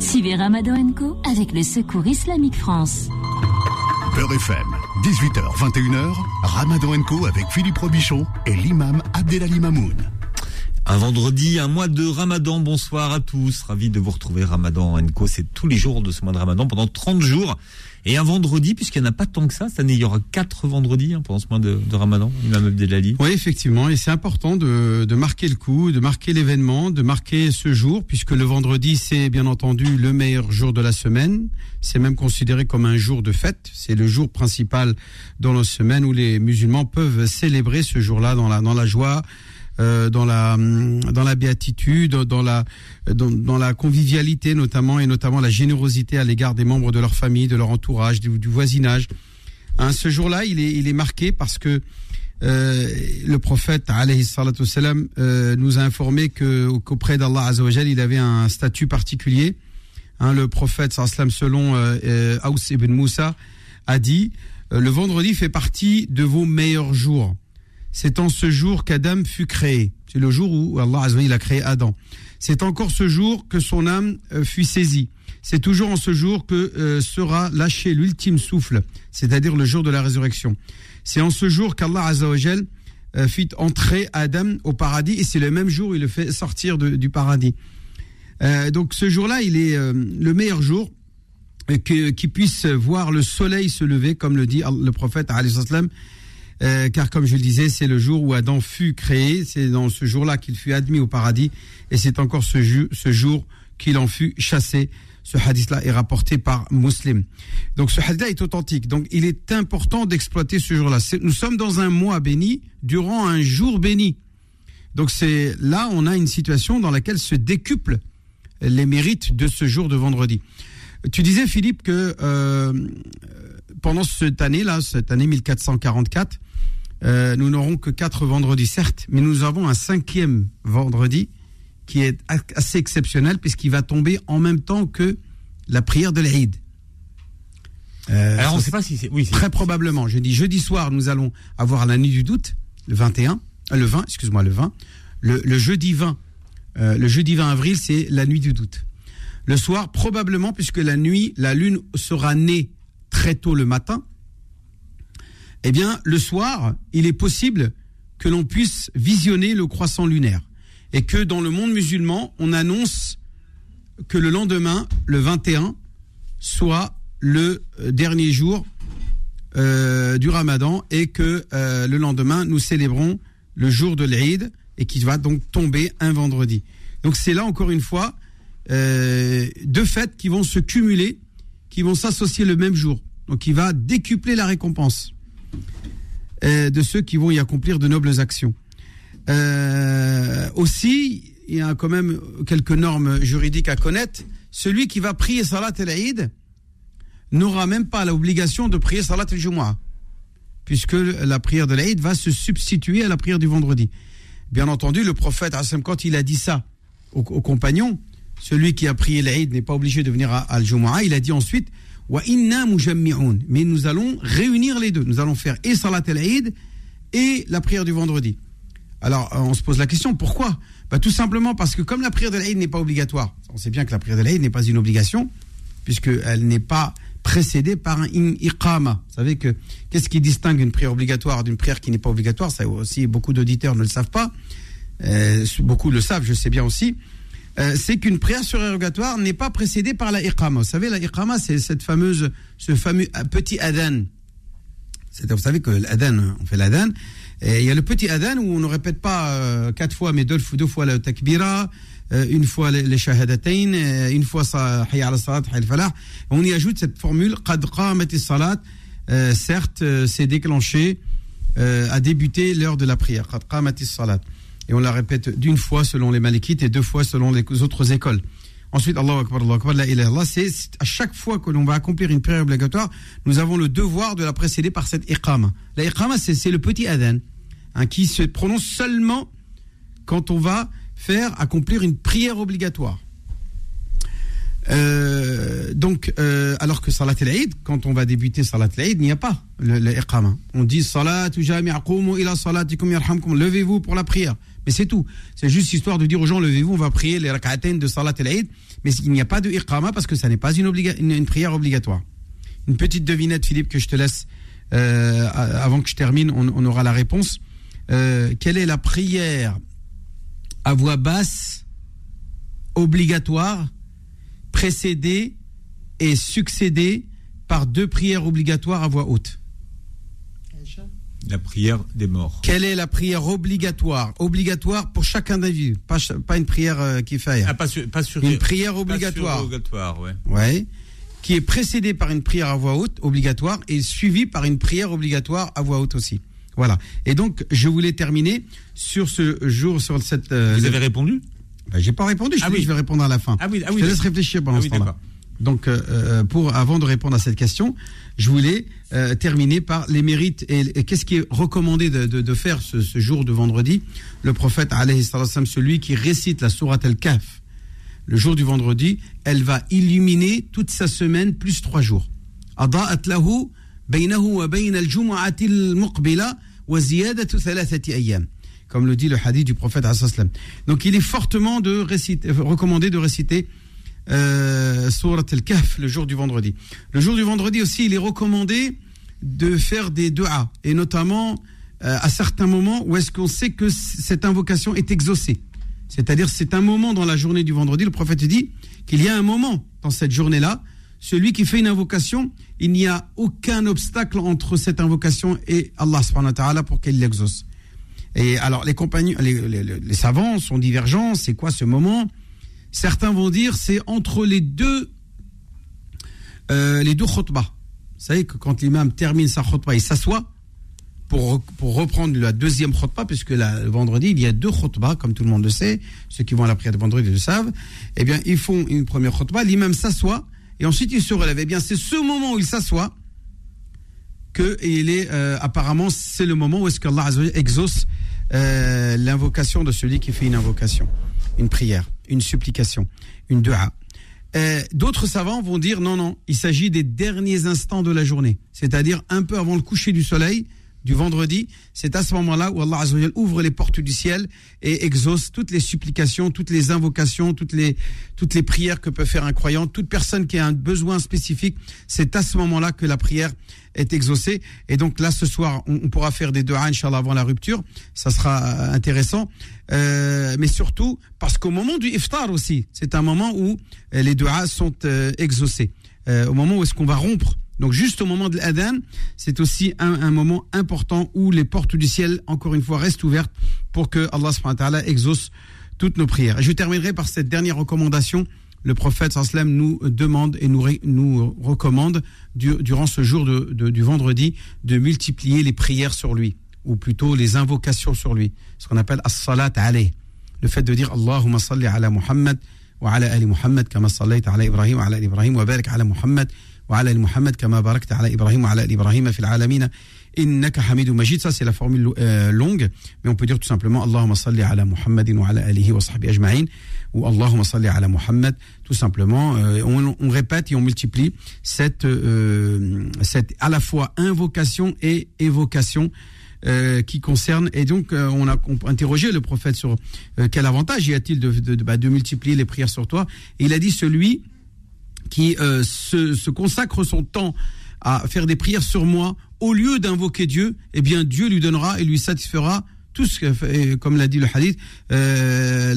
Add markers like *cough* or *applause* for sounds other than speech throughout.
Suivez Ramadan Co avec le Secours Islamique France. Beurre FM, 18h, 21h, Ramadan Co avec Philippe Robichon et l'imam Abdelali Mamoun. Un vendredi, un mois de Ramadan. Bonsoir à tous. Ravi de vous retrouver. Ramadan Co, c'est tous les jours de ce mois de Ramadan pendant 30 jours. Et un vendredi, puisqu'il n'y en a pas tant que ça, cette année, il y aura quatre vendredis hein, pendant ce mois de, de Ramadan, Imam Abdelali. Oui, effectivement. Et c'est important de, de marquer le coup, de marquer l'événement, de marquer ce jour, puisque le vendredi, c'est bien entendu le meilleur jour de la semaine. C'est même considéré comme un jour de fête. C'est le jour principal dans la semaine où les musulmans peuvent célébrer ce jour-là dans la, dans la joie, euh, dans la dans la béatitude, dans la dans, la convivialité notamment et notamment la générosité à l'égard des membres de leur famille, de leur entourage, du, voisinage. Hein, ce jour-là, il est il est marqué parce que euh, le prophète alayhi salam, euh, nous a informé que qu'auprès d'Allah azawajal, il avait un statut particulier. Hein, le prophète sallam selon euh, Aus ibn Moussa a dit le vendredi fait partie de vos meilleurs jours c'est en ce jour qu'Adam fut créé. C'est le jour où Allah a créé Adam. C'est encore ce jour que son âme euh, fut saisie. C'est toujours en ce jour que euh, sera lâché l'ultime souffle, c'est-à-dire le jour de la résurrection. C'est en ce jour qu'Allah Azzawajal euh, fit entrer Adam au paradis et c'est le même jour où il le fait sortir du paradis. Donc ce jour-là, il est le meilleur jour qui puisse voir le soleil se lever, comme le dit le prophète euh, car comme je le disais, c'est le jour où Adam fut créé, c'est dans ce jour-là qu'il fut admis au paradis, et c'est encore ce, ju- ce jour qu'il en fut chassé. Ce hadith-là est rapporté par Muslim. Donc ce hadith-là est authentique. Donc il est important d'exploiter ce jour-là. Nous sommes dans un mois béni, durant un jour béni. Donc c'est là, on a une situation dans laquelle se décuplent les mérites de ce jour de vendredi. Tu disais, Philippe, que euh, pendant cette année-là, cette année 1444, euh, nous n'aurons que quatre vendredis, certes, mais nous avons un cinquième vendredi qui est assez exceptionnel puisqu'il va tomber en même temps que la prière de l'Aïd. Euh, Alors on ne sait pas si c'est. Oui, Très probablement. Je dis jeudi soir, nous allons avoir la nuit du doute, le 21, euh, le 20, excuse-moi, le 20. Le, le jeudi 20, euh, le jeudi 20 avril, c'est la nuit du doute. Le soir, probablement, puisque la nuit, la lune sera née très tôt le matin, eh bien, le soir, il est possible que l'on puisse visionner le croissant lunaire. Et que dans le monde musulman, on annonce que le lendemain, le 21, soit le euh, dernier jour euh, du ramadan et que euh, le lendemain, nous célébrons le jour de l'Eid et qui va donc tomber un vendredi. Donc c'est là, encore une fois, deux fêtes qui vont se cumuler, qui vont s'associer le même jour. Donc il va décupler la récompense euh, de ceux qui vont y accomplir de nobles actions. Euh, aussi, il y a quand même quelques normes juridiques à connaître. Celui qui va prier Salat el-Eid n'aura même pas l'obligation de prier Salat el-Jumu'ah, puisque la prière de l'Eid va se substituer à la prière du vendredi. Bien entendu, le prophète, quand il a dit ça aux, compagnons, celui qui a prié l'Eid n'est pas obligé de venir à, à al-Jumu'ah, il a dit ensuite Mais nous allons réunir les deux. Nous allons faire et Salat el-Eid et la prière du vendredi. Alors, euh, on se pose la question, pourquoi? Bah, Tout simplement parce que comme la prière de l'Aïd n'est pas obligatoire, on sait bien que la prière de l'Aïd n'est pas une obligation, puisqu'elle n'est pas précédée par un iqama. Vous savez que qu'est-ce qui distingue une prière obligatoire d'une prière qui n'est pas obligatoire? Ça aussi, beaucoup d'auditeurs ne le savent pas. Euh, beaucoup le savent, je sais bien aussi. Euh, c'est qu'une prière surérogatoire n'est pas précédée par la iqama. Vous savez, la iqama, c'est cette fameuse, ce fameux euh, petit adhan. Vous savez que l'adhan, on fait l'adhan, et il y a le petit adhan où on ne répète pas euh, quatre fois, mais deux, deux fois le takbira, une fois les, les shahadatayn, euh, une fois hayya ala salat, hayya al falah. On y ajoute cette formule qad salat. Certes, c'est déclenché, a débuté l'heure de la prière. Qad salat. Et on la répète d'une fois selon les malikites et deux fois selon les autres écoles. Ensuite, Allahu Akbar, Allahu Akbar, la ilaha c'est à chaque fois que l'on va accomplir une prière obligatoire, nous avons le devoir de la précéder par cette iqama. La iqama, c'est le petit adhan, hein, qui se prononce seulement quand on va faire accomplir une prière obligatoire. Euh, donc, euh, alors que Salat al-Eid, quand on va débuter Salat al-Eid, il n'y a pas le. On dit Salat ila salatikum yarhamkum. Levez-vous pour la prière. Mais c'est tout. C'est juste histoire de dire aux gens, levez-vous, on va prier les rak'atayn de Salat al-Eid. Mais il n'y a pas de iqama parce que ça n'est pas une, prière obligatoire. Une petite devinette, Philippe, que je te laisse euh, avant que je termine, on, on aura la réponse. Euh, quelle est la prière à voix basse obligatoire précédée et succédée par deux prières obligatoires à voix haute? La prière des morts. Quelle est la prière obligatoire? Obligatoire pour chaque individu, pas, pas une prière euh, qui fait. Ah, pas sur, pas sur Une prière pas sur obligatoire. obligatoire, ouais. Ouais. Qui est précédée par une prière à voix haute obligatoire et suivie par une prière obligatoire à voix haute aussi. Voilà. Et donc, je voulais terminer sur ce jour, sur cette. euh, Vous avez répondu? Ben, j'ai pas répondu, je, Ah oui. je vais répondre à la fin. Ah oui, ah je oui, te laisse réfléchir pendant Ah ce temps-là. Donc, euh, euh, pour, avant de répondre à cette question, je voulais euh, terminer par les mérites et, qu'est-ce qui est recommandé de, faire ce, jour de vendredi. Le prophète, celui qui récite la sourate Al-Kaf, le jour du vendredi, elle va illuminer toute sa semaine plus trois jours. Comme le dit le hadith du prophète. Donc, il est fortement de recommandé de réciter euh, Surat al-Kahf le jour du vendredi. Le jour du vendredi aussi, il est recommandé de faire des du'as, et notamment euh, à certains moments où est-ce qu'on sait que cette invocation est exaucée. C'est-à-dire, c'est un moment dans la journée du vendredi, le prophète dit qu'il y a un moment dans cette journée-là, celui qui fait une invocation, il n'y a aucun obstacle entre cette invocation et Allah subhanahu wa ta'ala pour qu'elle l'exauce. Et alors, les compagnons, les savants sont divergents. C'est quoi ce moment? Certains vont dire c'est entre les deux, euh, les deux khutbah. Vous savez que quand l'imam termine sa khutbah, il s'assoit pour, pour reprendre la deuxième khutbah, puisque le vendredi, il y a deux khutbahs, comme tout le monde le sait. Ceux qui vont à la prière de vendredi le savent. Eh bien, ils font une première khutbah, l'imam s'assoit, et ensuite il se relève. Eh bien, c'est ce moment où il s'assoit que il est euh, apparemment c'est le moment où est-ce qu'Allah exauce euh, l'invocation de celui qui fait une invocation, une prière, une supplication, une dua. Euh, D'autres savants vont dire non non, il s'agit des derniers instants de la journée, c'est-à-dire un peu avant le coucher du soleil du vendredi, c'est à ce moment-là où Allah ouvre les portes du ciel et exauce toutes les supplications, toutes les invocations, toutes les toutes les prières que peut faire un croyant, toute personne qui a un besoin spécifique, c'est à ce moment-là que la prière est exaucée. Et donc là, ce soir, on, pourra faire des du'a, Inch'Allah, avant la rupture. Ça sera euh, intéressant. Euh, mais surtout, parce qu'au moment du iftar aussi, c'est un moment où euh, les du'a sont euh, exaucés. Au moment où est-ce qu'on va rompre donc juste au moment de l'adhan, c'est aussi un, moment important où les portes du ciel, encore une fois, restent ouvertes pour que Allah subhanahu wa ta'ala exauce toutes nos prières. Et je terminerai par cette dernière recommandation. Le prophète sallam nous demande et nous, recommande du- durant ce jour de, du vendredi de multiplier les prières sur lui, ou plutôt les invocations sur lui, ce qu'on appelle as-salat alayh. Le fait de dire Allahumma salli ala Muhammad wa ala ali Muhammad kama sallaita ala Ibrahim wa ala Ibrahim wa barik ala Muhammad وعلى ال محمد كما باركت على ابراهيم وعلى ال ابراهيم في العالمين انك حميد مجيد ça c'est la formule euh, longue mais on peut dire tout simplement اللهم صل على محمد وعلى اله وصحبه اجمعين ou اللهم صل على محمد tout simplement euh, on, on répète et on multiplie cette euh, cette à la fois invocation et évocation euh, qui concerne et donc euh, on a on a interrogé le prophète sur euh, quel avantage y a-t-il de, de, de, bah, de multiplier les prières sur toi et il a dit celui qui euh, se, se consacre son temps à faire des prières sur moi, au lieu d'invoquer Dieu, eh bien Dieu lui donnera et lui satisfera tout ce que, comme l'a dit le hadith, euh,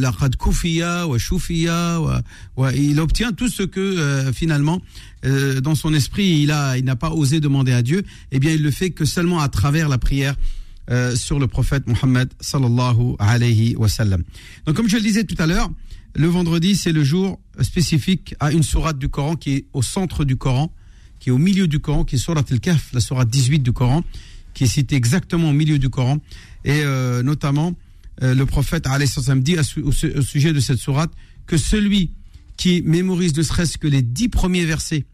il obtient tout ce que euh, finalement euh, dans son esprit il a, il n'a pas osé demander à Dieu, eh bien il le fait que seulement à travers la prière euh, sur le prophète Mohammed sallallahu alayhi wa sallam. Donc comme je le disais tout à l'heure, le vendredi c'est le jour spécifique à une sourate du Coran qui est au centre du Coran, qui est au milieu du Coran, qui est sourate al-Kahf, la sourate 18 du Coran, qui est citée exactement au milieu du Coran et euh, notamment euh, le prophète sallam dit au sujet de cette sourate que celui qui mémorise ne serait-ce que les dix premiers versets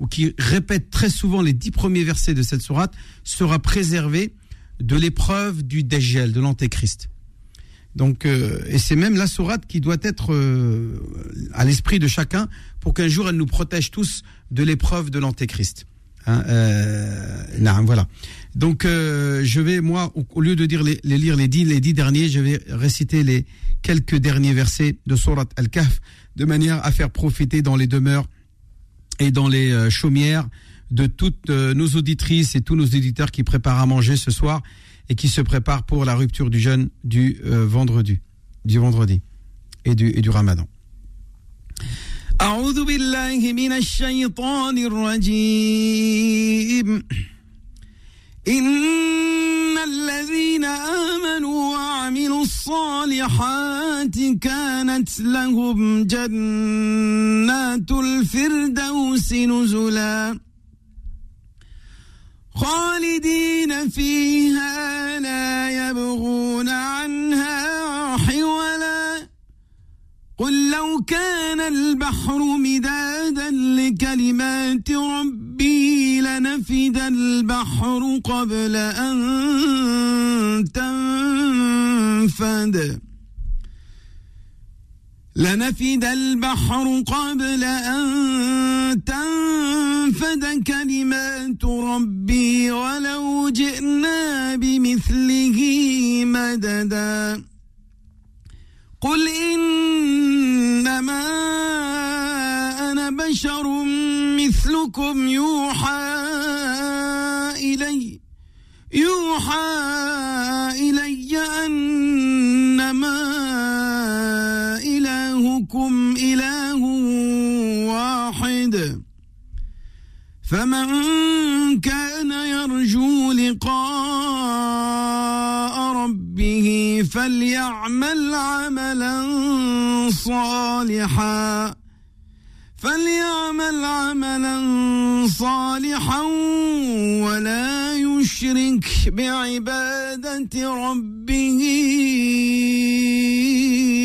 ou qui répète très souvent les dix premiers versets de cette sourate sera préservé de l'épreuve du Dajjal, de l'Antéchrist. Donc, euh, et c'est même la sourate qui doit être euh, à l'esprit de chacun pour qu'un jour elle nous protège tous de l'épreuve de l'antéchrist. Hein, euh, non, voilà. Donc, euh, je vais moi, au, au lieu de dire les, les lire les dix, les dix derniers, je vais réciter les quelques derniers versets de sourate Al-Kahf de manière à faire profiter dans les demeures et dans les euh, chaumières de toutes euh, nos auditrices et tous nos éditeurs qui préparent à manger ce soir et qui se préparent pour la rupture du jeûne du euh, vendredi, du vendredi et du, et du ramadan. أعوذ بالله من الشيطان الرجيم إن الذين آمنوا وعملوا الصالحات كانت لهم جنات الفردوس نزلا خالدين فيها لا يبغون عنها حولا. قل لو كان البحر مدادا لكلمات ربي لنفد البحر قبل أن تنفد. لنفد البحر قبل أن تنفد كلمات ربي ولو جئنا بمثله مددا. قل إنما أنا بشر مثلكم يوحى إلي يوحى إلي أنما فمن كان يرجو لقاء ربه فليعمل عملا صالحا فليعمل عملا صالحا ولا يشرك بعبادة ربه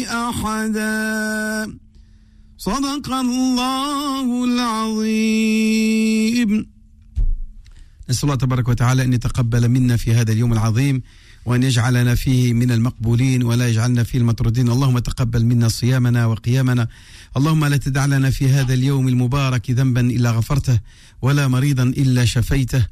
أحدا. صدق الله العظيم. نسأل الله تبارك وتعالى أن يتقبل منا في هذا اليوم العظيم وأن يجعلنا فيه من المقبولين ولا يجعلنا فيه المطرودين اللهم تقبل منا صيامنا وقيامنا. اللهم لا تدع لنا في هذا اليوم المبارك ذنبا إلا غفرته ولا مريضا إلا شفيته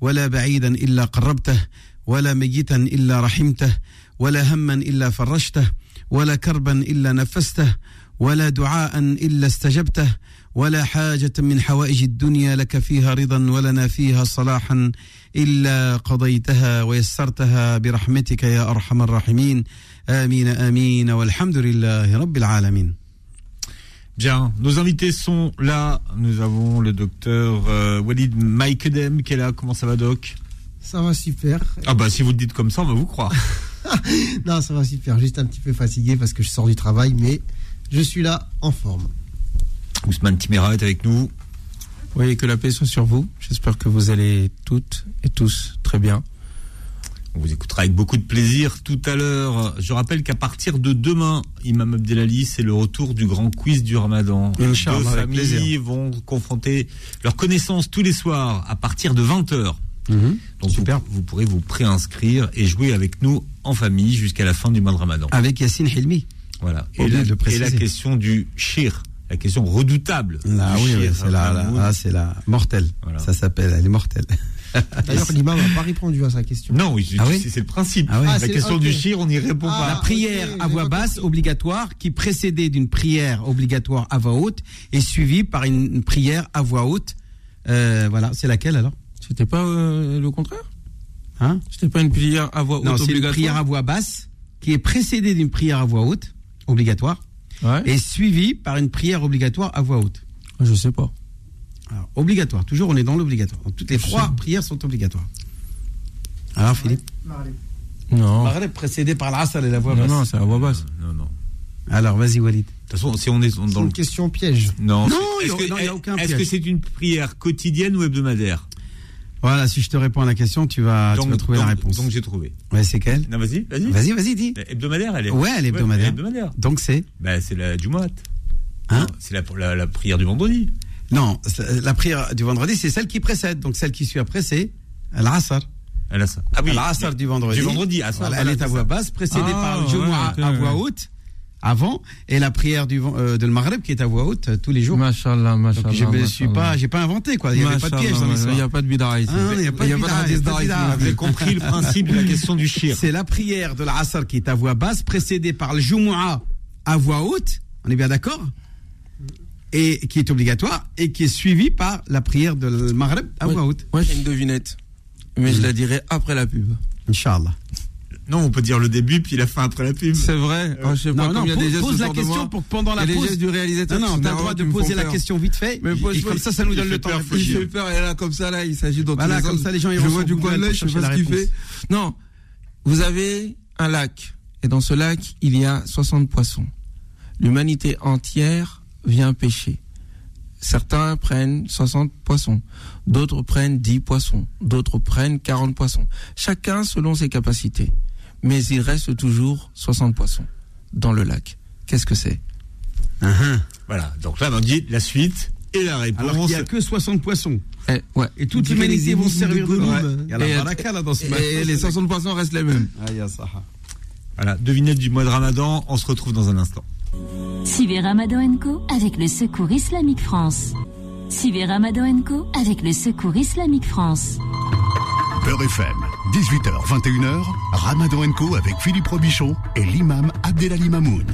ولا بعيدا إلا قربته ولا ميتا إلا رحمته ولا هما إلا فرجته ولا كربا إلا نفسته ولا دعاء إلا استجبته ولا حاجة من حوائج الدنيا لك فيها رضا ولنا فيها صلاحا إلا قضيتها ويسرتها برحمتك يا أرحم الراحمين آمين آمين والحمد لله رب العالمين Bien, nos invités sont là. Nous avons le docteur euh, Walid Maikedem qui est là. Comment ça va, doc Ça va super. Ah bah si vous le dites comme ça, on va vous croire. non, ça va super. Juste un petit peu fatigué parce que je sors du travail, mais je suis là en forme. Ousmane Timera est avec nous. Oui, que la paix soit sur vous. J'espère que vous allez toutes et tous très bien. On vous écoutera avec beaucoup de plaisir tout à l'heure. Je rappelle qu'à partir de demain, Imam Abdelali, c'est le retour du grand quiz du Ramadan. Deux familles vont confronter leurs connaissances tous les soirs à partir de 20h. Donc Super. Vous, vous pourrez vous préinscrire et jouer avec nous en famille jusqu'à la fin du mois de Ramadan. Avec Yassine Hilmi. Voilà. Et la, de et la question du shir, la question redoutable. Ah du oui, oui, shir, c'est la, la- Mahmoud. ah, c'est la mortelle. Voilà. Ça s'appelle, elle est mortelle. *laughs* D'ailleurs, l'imam n'a pas répondu à sa question. Non, oui, Ah oui c'est le principe. Ah oui. La question du shir, on n'y répond Ah, pas. la prière à voix basse obligatoire qui précédait d'une prière obligatoire à voix haute et suivie par une, une prière à voix haute. Euh, voilà, c'est laquelle alors? C'était pas euh, le contraire? Hein? C'était pas une prière à voix Non, haute c'est une prière à voix basse qui est précédée d'une prière à voix haute obligatoire Ouais. et suivie par une prière obligatoire à voix haute. Je sais pas. Alors, obligatoire, toujours on est dans l'obligatoire. Toutes les Je trois sais. prières sont obligatoires. Alors Philippe Non. Maghreb précédé par l'asr et la voix Non, basse. non, c'est à voix basse. Non, non. Alors vas-y Walid. De toute façon, si on est dans le une question piège. Non, Non, c'est- il y a- est-ce que c'est une prière quotidienne ou hebdomadaire Voilà, si je te réponds à la question, tu vas, tu vas trouver donc, la réponse. Donc j'ai trouvé. Ouais, c'est quelle? Non, vas-y, vas-y. Vas-y, vas-y, dis. Hebdomadaire, elle est. Ouais, elle est hebdomadaire. hebdomadaire. Donc c'est Bah, c'est la Jumat. Hein? C'est la, la, la prière du vendredi. Non, la prière du vendredi, c'est celle qui précède. Donc celle qui suit après, c'est l'Asr. Elle a ça. Ah oui. Al-Asr du vendredi. Du vendredi, Asr, Voilà, elle est à voix basse, précédée Ah, par le ouais, à voix haute avant et la prière du euh, de le Maghreb qui est à voix haute euh, tous les jours. Machallah, machallah. Donc je me suis pas, j'ai pas inventé quoi. Il n'y avait pas de piège dans Il n'y l'histoire. a pas de bid'a ici. Il y a pas de bid'a, il y a pas de bid'a. Vous avez compris le principe de la question du shir. C'est la prière de l'Asr qui est à voix basse, précédée par le Jumu'ah à voix haute. On est bien d'accord? Et qui est obligatoire et qui est suivie par la prière de le Maghreb à voix haute. Moi, j'ai une devinette. Mais je la dirai après la pub. Inch'Allah. Non, on peut dire le début puis la fin après la pub. C'est vrai. Oh, je sais pas Non, non, combien pose, pose la question pour que pendant la pause. gestes du réalisateur. Non, non, t'as le droit de poser la peur. question vite fait. Mais pose- et comme ça, ça nous donne le temps Il réfléchir. fait peur, là comme ça, là, il s'agit dans Voilà, comme ça, les gens, ils Je vont vois du coin de l'œil, je sais pas ce qu'il fait. Non, vous avez un lac, et dans ce lac, il y a 60 poissons. L'humanité entière vient pêcher. Certains prennent 60 poissons, d'autres prennent 10 poissons, d'autres prennent 40 poissons. Chacun selon ses capacités. Mais il reste toujours 60 poissons dans le lac. Qu'est-ce que c'est? Uh-huh. Voilà. Donc là, on dit la suite et la Alors qu'il réponse. n'y a que 60 poissons. Eh, ouais. Et toute l'humanité vont servir de. Gollum. Il y a la baraka là dans ce Et les 60 poissons restent les mêmes. Ah, il y a ça. Voilà. Devinette du mois de Ramadan. On se retrouve dans un instant. Suivez Ramadan Co avec le Secours Islamique France. Suivez Ramadan Co avec le Secours Islamique France. Beurre FM, 18h, 21h, Ramadan Co avec Philippe Robichon et l'imam Abdelali Mamoun.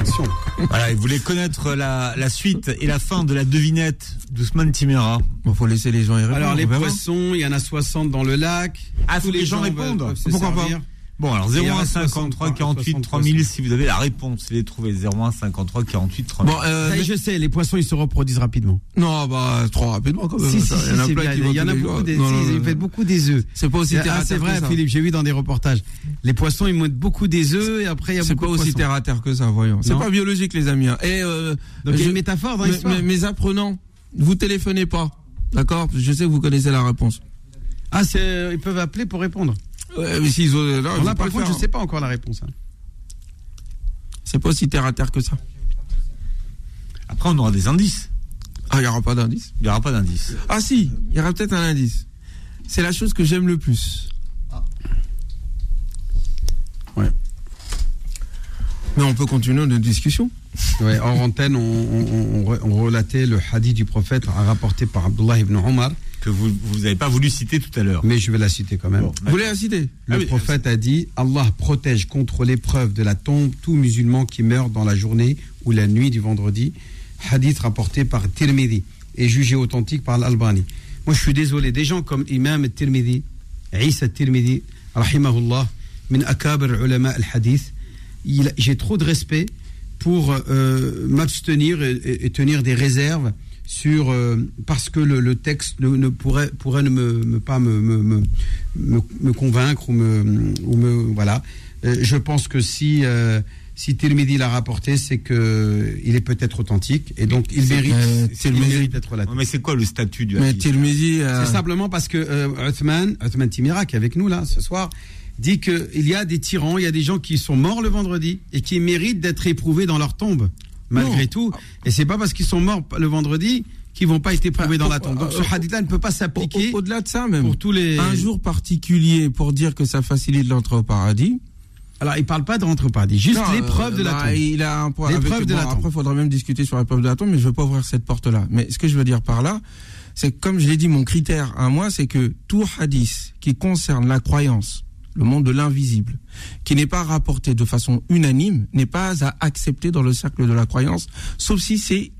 Attention. Voilà. Vous voulez connaître la, la suite et la fin de la devinette d'Ousmane Timera. Bon, faut laisser les gens y répondre. Alors les poissons, il y en a 60 dans le lac. Ah, Tous les gens répondent. Pourquoi pas. Bon, alors Et il 01 reste 53 48 60 3000 si vous avez la réponse. Les trouver 01 53 48 3000. Bon, euh, Ça y est, mais- je sais, les poissons ils se reproduisent rapidement. non, bah, trop rapidement quand même. Si, si, il y en a c'est plein qui Il y en a beaucoup des, Non, non, ils non. beaucoup des œufs. C'est pas aussi terre Ah, à c'est terre vrai, que ça. Philippe, j'ai vu dans des reportages. Les poissons, ils mettent beaucoup des œufs et après il y a C'est beaucoup pas de aussi poissons. terre à terre que ça, voyons. C'est pas biologique, les amis. hein. Et euh, Donc il y a une métaphore dans mes, l'histoire. mes- mes apprenants, vous téléphonez pas, d'accord? Je sais que vous connaissez la réponse. Ah, c'est- ils peuvent appeler pour répondre. Ouais, mais ont- là, par contre, je sais pas encore la réponse. hein. C'est pas aussi terre à terre que ça. Après, on aura des indices. Ah, il y aura pas d'indice. Il n'y aura pas d'indices. Ah si, il y aura peut-être un indice. C'est la chose que j'aime le plus. Ouais. Mais on peut continuer notre discussion. Ouais, hors antenne, on, on- on- on relatait le hadith du prophète rapporté par Abdullah ibn Omar, Que vous vous n'avez pas voulu citer tout à l'heure. mais je vais la citer quand même. Bon, Vous voulez la citer Le Ah oui, prophète a dit Allah protège contre l'épreuve de la tombe tout musulman qui meurt dans la journée ou la nuit du vendredi. Hadith rapporté par Tirmidhi et jugé authentique par l'Albani. Moi, je suis désolé. Des gens comme Imam Tirmidhi, Isa Tirmidhi, rahimahullah, min akabir ulama al-hadith, j'ai trop de respect pour euh, m'abstenir et, et- et tenir des réserves sur euh, parce que le, le texte ne, ne pourrait pourrait ne me, me- pas me, me, me, me- me convaincre ou me ou me voilà. Euh, je pense que si euh, si Tirmidhi l'a rapporté c'est que il est peut-être authentique et donc il mérite euh, il mérite d'être là mais c'est quoi le statut du Mais euh, c'est simplement parce que euh, Uthman, Uthman Timira, qui est avec nous là ce soir, dit qu'il y a des tyrans, il y a des gens qui sont morts le vendredi et qui méritent d'être éprouvés dans leur tombe, malgré Non. tout. Et c'est pas parce qu'ils sont morts le vendredi qu'ils vont pas être éprouvés Ah, dans la tombe. Donc euh, ce hadith-là ne peut pas s'appliquer au- au-delà de ça même, pour tous les. un jour particulier pour dire que ça facilite l'entrée au paradis. Alors il parle pas de rentre au paradis, juste l'épreuve euh, de la bah, tombe. Il a un point. L'épreuve de bon, la tombe. Après, il faudra même discuter sur l'épreuve de la tombe, mais je veux pas ouvrir cette porte-là. Mais ce que je veux dire par là, c'est que, comme je l'ai dit, mon critère à moi, c'est que tout hadith qui concerne la croyance, le monde de l'invisible, qui n'est pas rapporté de façon unanime, n'est pas à accepter dans le cercle de la croyance, sauf si c'est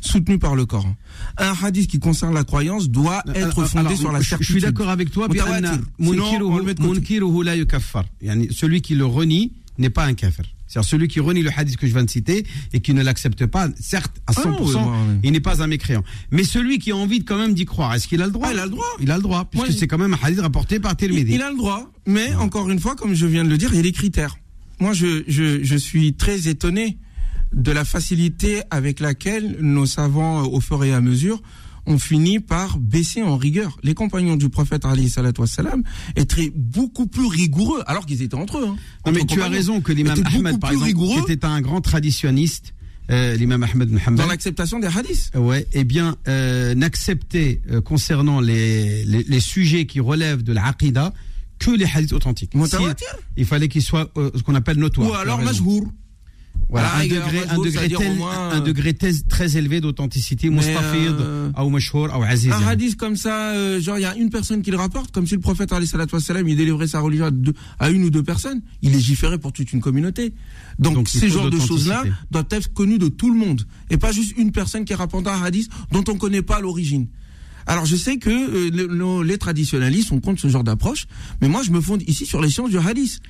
soutenu par le Coran. Un hadith qui concerne la croyance doit euh, être fondé sur la certitude. Je suis d'accord avec toi. Sinon, on le. Celui qui le renie n'est pas un kafir. C'est-à-dire celui qui renie le hadith que je viens de citer et qui ne l'accepte pas, certes à Ah 100%, non, oui, moi, oui. il n'est pas un mécréant. Mais celui qui a envie de quand même d'y croire, est-ce qu'il a le droit? Ah, il a le droit. Il a le droit, puisque c'est quand même un hadith rapporté par Il, Tirmidhi. il a le droit, mais encore une fois, comme je viens de le dire, il y a des critères. Moi, je, je, je suis très étonné de la facilité avec laquelle nos savants, euh, au fur et à mesure, ont fini par baisser en rigueur. Les compagnons du prophète Ali wassalam étaient beaucoup plus rigoureux, alors qu'ils étaient entre eux. hein. Non, mais tu as raison que l'imam Ahmed, par exemple, rigoureux. qui était un grand traditionniste, euh, l'imam Ahmed bin Dans l'acceptation des hadiths. ouais, eh bien, euh, n'accepter euh, concernant les, les, les sujets qui relèvent de l'aqida que les hadiths authentiques. Si- il fallait qu'ils soient euh, ce qu'on appelle notoires. Ou alors majhour. Voilà, un degré, un degré, tel- moins, un degré très élevé d'authenticité, mustafid, euh, ou mashhour, ou aziz. Un hadith comme ça, euh, genre il y a une personne qui le rapporte, comme si le prophète alayhi salatu wassalam, il délivrait sa religion à, deux- à une ou deux personnes, il légiférait pour toute une communauté. Donc, Donc, ces genres de choses-là doivent être connus de tout le monde, et pas juste une personne qui rapporte un hadith dont on ne connaît pas l'origine. Alors je sais que euh, le- le- les traditionnalistes sont contre ce genre d'approche, mais moi je me fonde ici sur les sciences du hadith.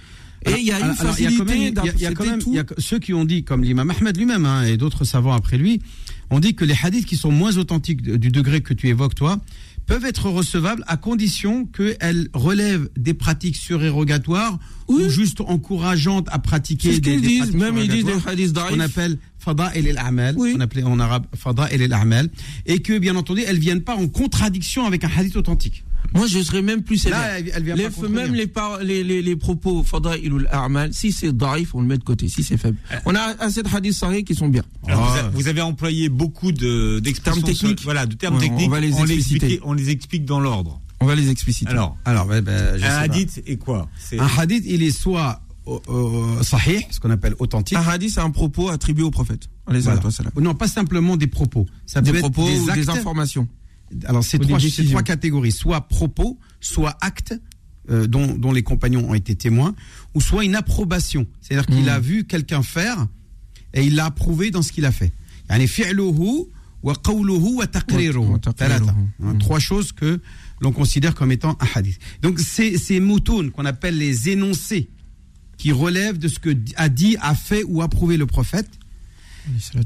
Et il y a une Alors, facilité il y a- il y a quand d'accepter même- tout. il y a ceux qui ont dit, comme l'imam Ahmed lui-même hein, et d'autres savants après lui, ont dit que les hadiths qui sont moins authentiques du degré que tu évoques toi peuvent être recevables à condition qu'elles relèvent des pratiques surérogatoires Oui. ou juste encourageantes à pratiquer des, disent, pratiques même ils disent des hadiths qu'on appelle fada el amal Oui. on appelait en arabe fada el amal et que bien entendu elles viennent pas en contradiction avec un hadith authentique. Moi, je serais même plus sévère. Là, elle, elle vient Les- pas contredire. même les, par- les, les, les propos a'mal, si c'est daif, on le met de côté, si c'est faible. On a assez de hadiths sahih qui sont bien. Alors, vous, Ah. a- vous avez employé beaucoup de d'expressions Termes sur- techniques. voilà, de termes Ouais, on techniques. va les on, les expliciter. explique, on les explique dans l'ordre. On va les expliciter. Alors, Alors, ben, je sais un pas. hadith est quoi? Un hadith, il est soit euh, euh, sahih, ce qu'on appelle authentique. un hadith, c'est un propos attribué au prophète. Voilà. Non, pas simplement des propos. Ça Des peut propos être ou des actes. des informations. Alors, des trois, catégories. Soit propos, soit actes euh, dont, dont les compagnons ont été témoins, ou soit une approbation. C'est-à-dire qu'il Hmm. a vu quelqu'un faire et il l'a approuvé dans ce qu'il a fait. Yani fi'luhu wa qawluhu wa taqriruhu. Wa- wa taqriruhu. Thalatha. Hein, Hmm. Trois choses que l'on considère comme étant un hadith. Donc, c'est ces moutons qu'on appelle les énoncés qui relèvent de ce que a dit, a fait ou approuvé le prophète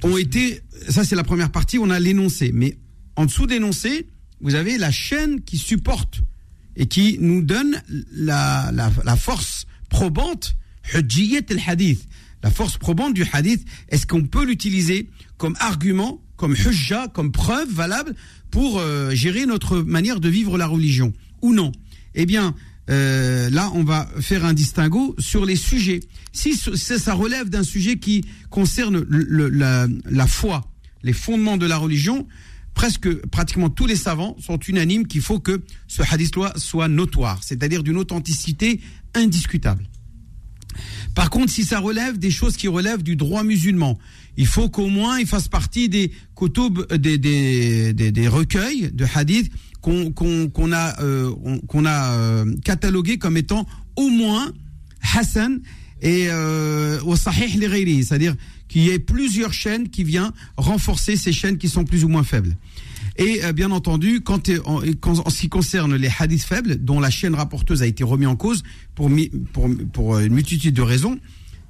ont été, ça c'est la première partie, on a l'énoncé. Mais en dessous d'énoncé, vous avez la chaîne qui supporte et qui nous donne la, la, la force probante, hujjiyat al-hadith, la force probante du hadith. Est-ce qu'on peut l'utiliser comme argument, comme hujja, comme preuve valable pour euh, gérer notre manière de vivre la religion ou non? Eh bien, euh, là, on va faire un distinguo sur les sujets. Si ça, relève d'un sujet qui concerne la, la foi, les fondements de la religion, presque pratiquement tous les savants sont unanimes qu'il faut que ce hadith-là soit notoire, c'est-à-dire d'une authenticité indiscutable. Par contre, si ça relève des choses qui relèvent du droit musulman, il faut qu'au moins il fasse partie des kutub, euh, des, des, des, des recueils de hadith qu'on a, euh, a euh, catalogués comme étant au moins Hassan et euh, au Sahih ghayrihi, c'est-à-dire qu'il y ait plusieurs chaînes qui viennent renforcer ces chaînes qui sont plus ou moins faibles. Et euh, bien entendu, en, ce qui concerne les hadiths faibles, dont la chaîne rapporteuse a été remise en cause pour, euh, une multitude de raisons,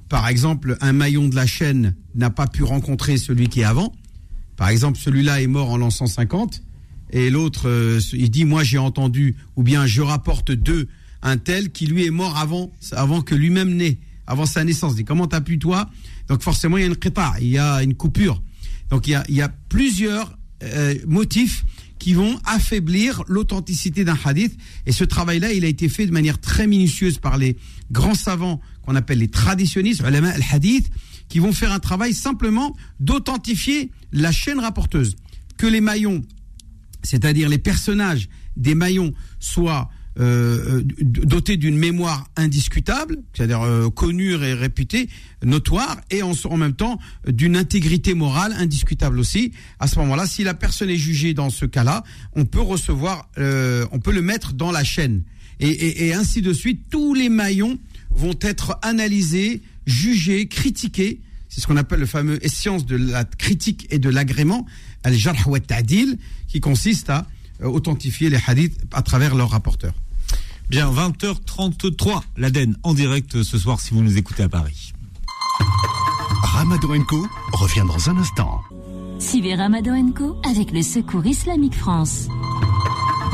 par exemple, un maillon de la chaîne n'a pas pu rencontrer celui qui est avant. Par exemple, celui-là est mort en l'an 150 et l'autre, euh, il dit, moi j'ai entendu, ou bien je rapporte d'eux un tel qui lui est mort avant, que lui-même naît, avant sa naissance. Dit, comment t'as pu toi? Donc forcément, il y a une qita, il y a une coupure. Donc il y a, il y a plusieurs euh, motifs qui vont affaiblir l'authenticité d'un hadith. Et ce travail-là, il a été fait de manière très minutieuse par les grands savants qu'on appelle les traditionnistes, ulama al-hadith, qui vont faire un travail simplement d'authentifier la chaîne rapporteuse. Que les maillons, c'est-à-dire les personnages des maillons, soient euh, d- dotés d'une mémoire indiscutable, c'est-à-dire euh, connue et réputée, notoire, et en, même temps d'une intégrité morale indiscutable aussi. À ce moment-là, si la personne est jugée dans ce cas-là, on peut recevoir, euh, on peut le mettre dans la chaîne. Et, et- et ainsi de suite, tous les maillons vont être analysés, jugés, critiqués. C'est ce qu'on appelle le fameux science de la critique et de l'agrément, al-jarh wa qui consiste à euh, authentifier les hadiths à travers leurs rapporteurs. Bien, 20h33, l'Aden en direct ce soir si vous nous écoutez à Paris. Ramadan Co revient dans un instant. Suivez Ramadan avec le Secours Islamique France.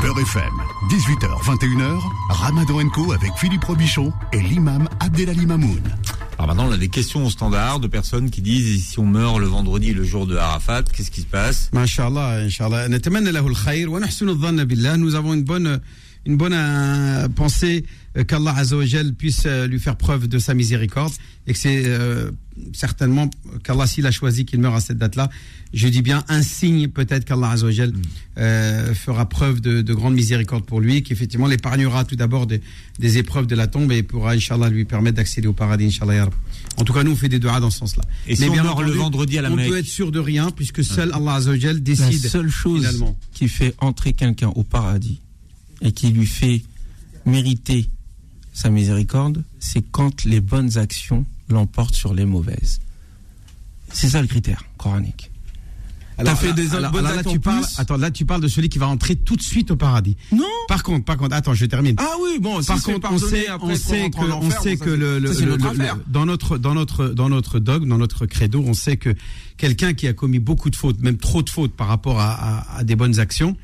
Beurre FM, 18h, 21h, Ramadan avec Philippe Robichon et l'imam Abdelali Mamoun. Alors maintenant, on a des questions au standard de personnes qui disent si on meurt le vendredi, le jour de Arafat, qu'est-ce qui se passe? Masha'Allah, Inch'Allah. Nous avons une bonne une bonne euh, pensée euh, qu'Allah Azzawajal puisse euh, lui faire preuve de sa miséricorde et que c'est euh, certainement qu'Allah s'il a choisi qu'il meure à cette date-là, je dis bien un signe peut-être qu'Allah Azzawajal euh, fera preuve de, de grande miséricorde pour lui, qu'effectivement l'épargnera tout d'abord des, des épreuves de la tombe et pourra Inch'Allah lui permettre d'accéder au paradis Inch'Allah. En tout cas, nous on fait des doigts dans ce sens-là. Et si Mais on bien le entendu, vendredi à la on Mecque peut être sûr de rien puisque seul Allah Azzawajal La décide seule chose finalement. qui fait entrer quelqu'un au paradis et qui lui fait mériter sa miséricorde, c'est quand les bonnes actions l'emportent sur les mauvaises. C'est ça le critère coranique. T'as fait là- des alors- bonnes alors là, actions tu parles, attends, là tu parles de celui qui va entrer tout de suite au paradis. Non Par contre, par contre, attends, je termine. Ah oui, bon, si Par contre, on sait, on sait que, on sait que le, le- dans notre, dans notre, dans notre dogme, dans notre credo, on sait que quelqu'un qui a commis beaucoup de fautes, même trop de fautes par rapport à, à- à des bonnes actions,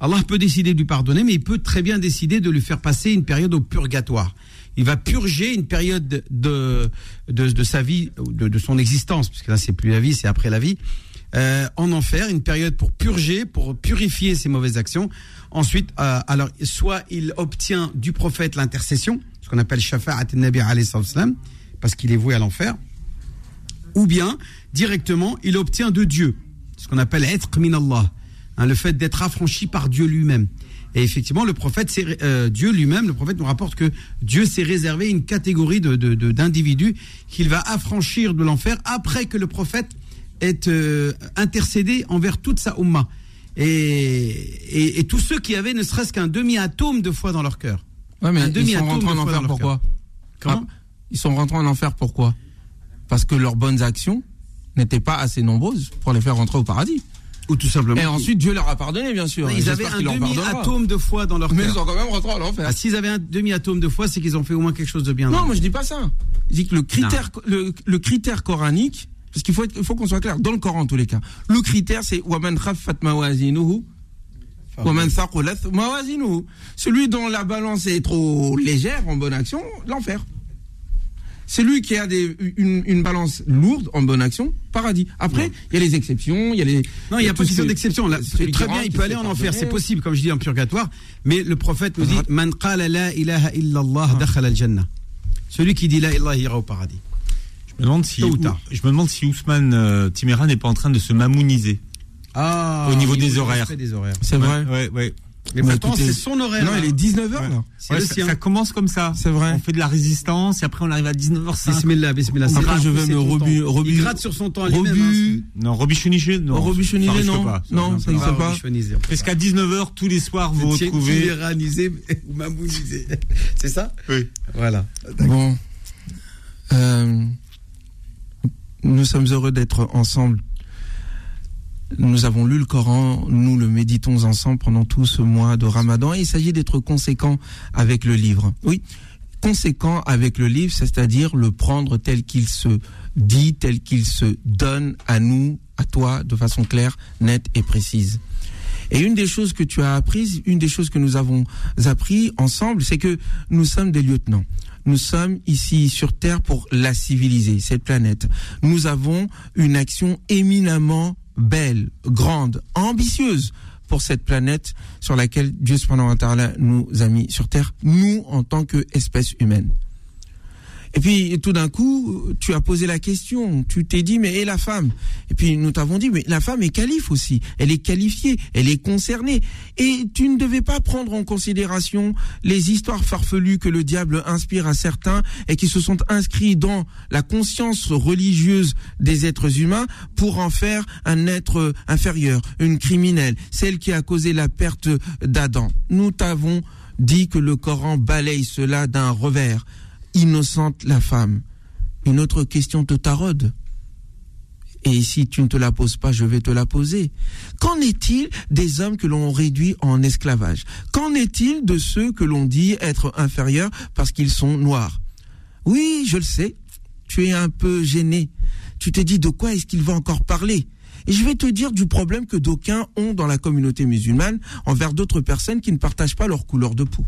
Allah peut décider de lui pardonner, mais il peut très bien décider de lui faire passer une période au purgatoire. Il va purger une période de, de, sa vie, de, son existence, puisque là c'est plus la vie, c'est après la vie, euh, en enfer, une période pour purger, pour purifier ses mauvaises actions. Ensuite, euh, alors soit il obtient du prophète l'intercession, ce qu'on appelle shafa'at salam, parce qu'il est voué à l'enfer, ou bien directement il obtient de Dieu, ce qu'on appelle être min Allah, hein, le fait d'être affranchi par Dieu lui-même. Et effectivement, le prophète, euh, Dieu lui-même, le prophète nous rapporte que Dieu s'est réservé une catégorie de, de- de- d'individus qu'il va affranchir de l'enfer après que le prophète ait euh, intercédé envers toute sa umma. Et, et, et tous ceux qui avaient ne serait-ce qu'un demi-atome de foi dans leur cœur. Ouais, mais Un ils demi-atome sont rentrés de en foi enfer dans leur pourquoi Comment Ah, Ils sont rentrés en enfer pourquoi Parce que leurs bonnes actions n'étaient pas assez nombreuses pour les faire rentrer au paradis. Et ensuite, Dieu leur a pardonné, bien sûr. Ils avaient un demi-atome de foi dans leur cœur. Mais ils ont quand même rentré en enfer. Ah, S'ils avaient un demi-atome de foi, c'est qu'ils ont fait au moins quelque chose de bien. Non, moi je dis pas ça. Je dis que le critère, le, critère coranique, parce qu'il faut, qu'on soit clair, dans le Coran en tous les cas, le critère c'est Waman. Waman mawazinuhu. Celui dont la balance est trop légère en bonne action, l'enfer. C'est lui qui a des, une, une balance lourde en bonne action, paradis. Après, il y a les exceptions, il y a les. Non, il n'y a que- d'exception. Très bien, rentre, il peut aller en enfer, c'est possible, comme je dis en purgatoire. Mais le prophète nous dit Man qala la ilaha illallah dakhala al-jannah. Celui qui dit la ilaha ira au paradis. Je me demande si, Tôt ou tard. je me demande si Ousmane euh, Timera n'est pas en train de se mamouniser. Ah, Au niveau horaires. des horaires. C'est vrai. Ouais, ouais. Mais Mais pourtant, c'est son horaire. Non, là. il est 19h là. C'est Ouais, le ça, sien. ça commence comme ça. C'est vrai. On fait de la résistance et après on arrive à 19h05. Bismillah, bismillah. c'est Après, rare je vais me rebu- rebu- Il gratte sur son temps. Rebut. Non, robichoniché, non. Ça risque non. pas, Non, non, ça n'existe pas. Parce qu'à 19h, tous les soirs, vous retrouvez. Tyrannisé ou mamounisé. *laughs* C'est ça Oui. Voilà. Bon. Euh, nous sommes heureux d'être ensemble. Nous avons lu le Coran, nous le méditons ensemble pendant tout ce mois de Ramadan et il s'agit d'être conséquent avec le livre. Oui, conséquent avec le livre, c'est-à-dire le prendre tel qu'il se dit, tel qu'il se donne à nous, à toi, de façon claire, nette et précise. Et une des choses que tu as apprises, une des choses que nous avons appris ensemble, c'est que nous sommes des lieutenants. Nous sommes ici sur Terre pour la civiliser, cette planète. Nous avons une action éminemment belle, grande, ambitieuse pour cette planète sur laquelle Dieu subhanahu wa nous a mis sur Terre, nous en tant qu'espèce humaine. Et puis tout d'un coup, tu as posé la question, tu t'es dit mais et la femme? Et puis nous t'avons dit mais la femme est calife aussi, elle est qualifiée, elle est concernée. Et tu ne devais pas prendre en considération les histoires farfelues que le diable inspire à certains et qui se sont inscrits dans la conscience religieuse des êtres humains pour en faire un être inférieur, une criminelle, celle qui a causé la perte d'Adam. Nous t'avons dit que le Coran balaye cela d'un revers innocente la femme. Une autre question te taraude. Et si tu ne te la poses pas, je vais te la poser. Qu'en est-il des hommes que l'on réduit en esclavage? Qu'en est-il de ceux que l'on dit être inférieurs parce qu'ils sont noirs? Oui, je le sais. Tu es un peu gêné. Tu te dis de quoi est-ce qu'il va encore parler? Et je vais te dire du problème que d'aucuns ont dans la communauté musulmane envers d'autres personnes qui ne partagent pas leur couleur de peau.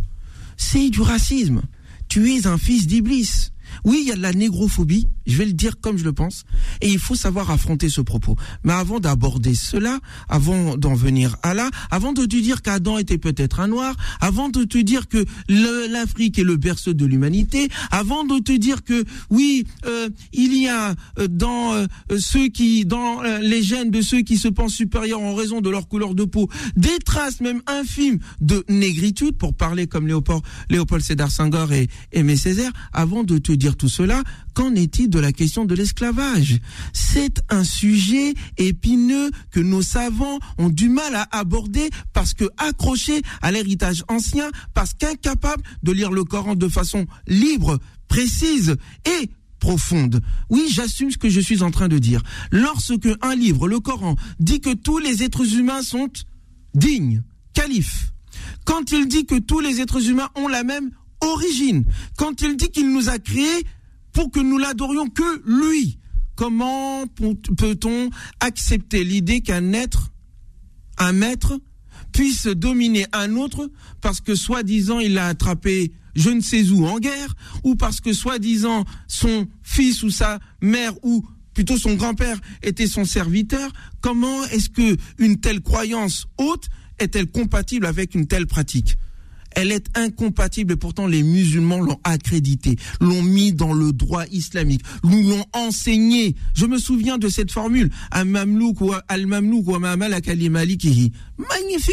C'est du racisme tu es un fils d'Iblis. Oui, il y a de la négrophobie, je vais le dire comme je le pense, et il faut savoir affronter ce propos. Mais avant d'aborder cela, avant d'en venir à là, avant de te dire qu'Adam était peut-être un noir, avant de te dire que l'Afrique est le berceau de l'humanité, avant de te dire que oui, euh, il y a euh, dans euh, ceux qui, dans les gènes de ceux qui se pensent supérieurs en raison de leur couleur de peau, des traces même infimes de négritude, pour parler comme Léopold, Léopold Sédar Senghor et Aimé Césaire, avant de te dire tout cela, qu'en est-il de la question de l'esclavage? C'est un sujet épineux que nos savants ont du mal à aborder parce que accrochés à l'héritage ancien, parce qu'incapables de lire le Coran de façon libre, précise et profonde. Oui, j'assume ce que je suis en train de dire. Lorsque un livre, le Coran, dit que tous les êtres humains sont dignes, qualifs, quand il dit que tous les êtres humains ont la même origine, quand il dit qu'il nous a créés pour que nous l'adorions que lui, comment peut-on accepter l'idée qu'un être, un maître, puisse dominer un autre parce que soi-disant il l'a attrapé je ne sais où en guerre, ou parce que soi-disant son fils ou sa mère ou plutôt son grand-père était son serviteur, comment est-ce que une telle croyance haute est-elle compatible avec une telle pratique? Elle est incompatible et pourtant les musulmans l'ont accrédité, l'ont mis dans le droit islamique, nous l'ont enseigné. Je me souviens de cette formule, Al-Mamlouk ou Al-Mamlouk ou. Magnifique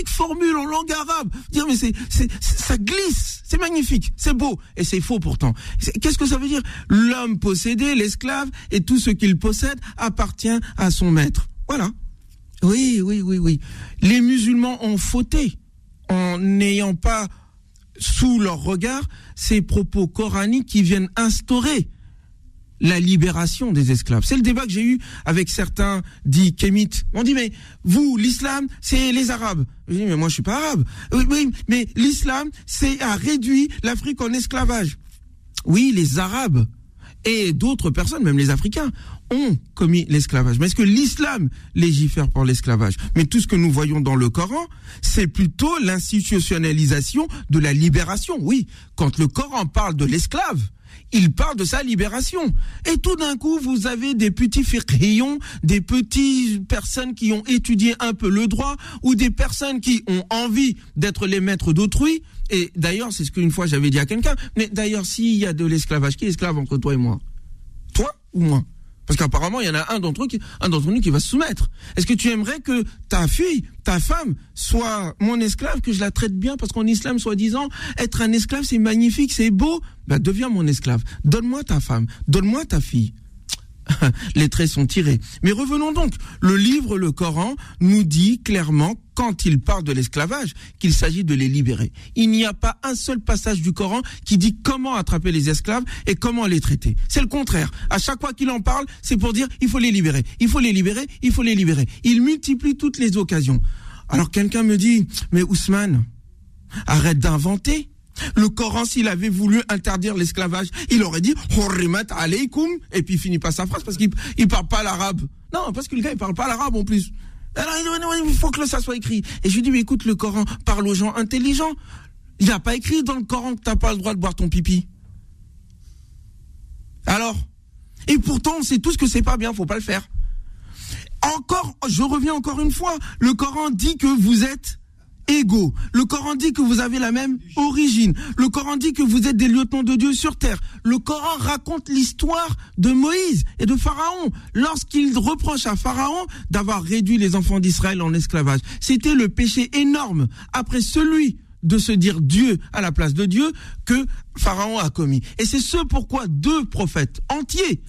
formule en langue arabe. Dire mais c'est, c'est, ça glisse, c'est magnifique, c'est beau et c'est faux pourtant. Qu'est-ce que ça veut dire? L'homme possédé, l'esclave et tout ce qu'il possède appartient à son maître. Voilà. Oui, oui, oui, oui. Les musulmans ont fauté en n'ayant pas sous leur regard ces propos coraniques qui viennent instaurer la libération des esclaves. C'est le débat que j'ai eu avec certains dits kémites. On dit mais vous l'islam c'est les arabes. Je dis mais moi je suis pas arabe. Oui, oui mais l'islam c'est a réduit l'Afrique en esclavage. Oui, les arabes et d'autres personnes, même les Africains, ont commis l'esclavage. Mais est-ce que l'islam légifère pour l'esclavage? Mais tout ce que nous voyons dans le Coran, c'est plutôt l'institutionnalisation de la libération. Oui, quand le Coran parle de l'esclave, il parle de sa libération. Et tout d'un coup, vous avez des petits fiqhiyons, des petites personnes qui ont étudié un peu le droit, ou des personnes qui ont envie d'être les maîtres d'autrui. Et d'ailleurs, c'est ce qu'une fois j'avais dit à quelqu'un, mais d'ailleurs, s'il y a de l'esclavage, qui est esclave entre toi et moi? Toi ou moi? Parce qu'apparemment, il y en a un d'entre eux qui, un d'entre nous qui va se soumettre. Est-ce que tu aimerais que ta fille, ta femme, soit mon esclave, que je la traite bien, parce qu'en islam, soi-disant, être un esclave, c'est magnifique, c'est beau. Ben, deviens mon esclave. Donne-moi ta femme. Donne-moi ta fille. *laughs* Les traits sont tirés. Mais revenons donc. Le livre, le Coran, nous dit clairement, quand il parle de l'esclavage, qu'il s'agit de les libérer. Il n'y a pas un seul passage du Coran qui dit comment attraper les esclaves et comment les traiter. C'est le contraire. À chaque fois qu'il en parle, c'est pour dire il faut les libérer, il faut les libérer, il faut les libérer. Il multiplie toutes les occasions. Alors quelqu'un me dit, mais Ousmane, arrête d'inventer. Le Coran, s'il avait voulu interdire l'esclavage, il aurait dit Hurrimat alaykum et puis il finit pas sa phrase parce qu'il il parle pas l'arabe. Non, parce que le gars il parle pas l'arabe en plus. Alors il faut que ça soit écrit. Et je lui dis mais écoute, le Coran parle aux gens intelligents. Il n'y a pas écrit dans le Coran que t'as pas le droit de boire ton pipi. Alors? Et pourtant, on sait tous que c'est pas bien, faut pas le faire. Encore, je reviens encore une fois, le Coran dit que vous êtes égaux. Le Coran dit que vous avez la même origine. Le Coran dit que vous êtes des lieutenants de Dieu sur terre. Le Coran raconte l'histoire de Moïse et de Pharaon lorsqu'il reproche à Pharaon d'avoir réduit les enfants d'Israël en esclavage. C'était le péché énorme après celui de se dire Dieu à la place de Dieu que Pharaon a commis. Et c'est ce pourquoi deux prophètes entiers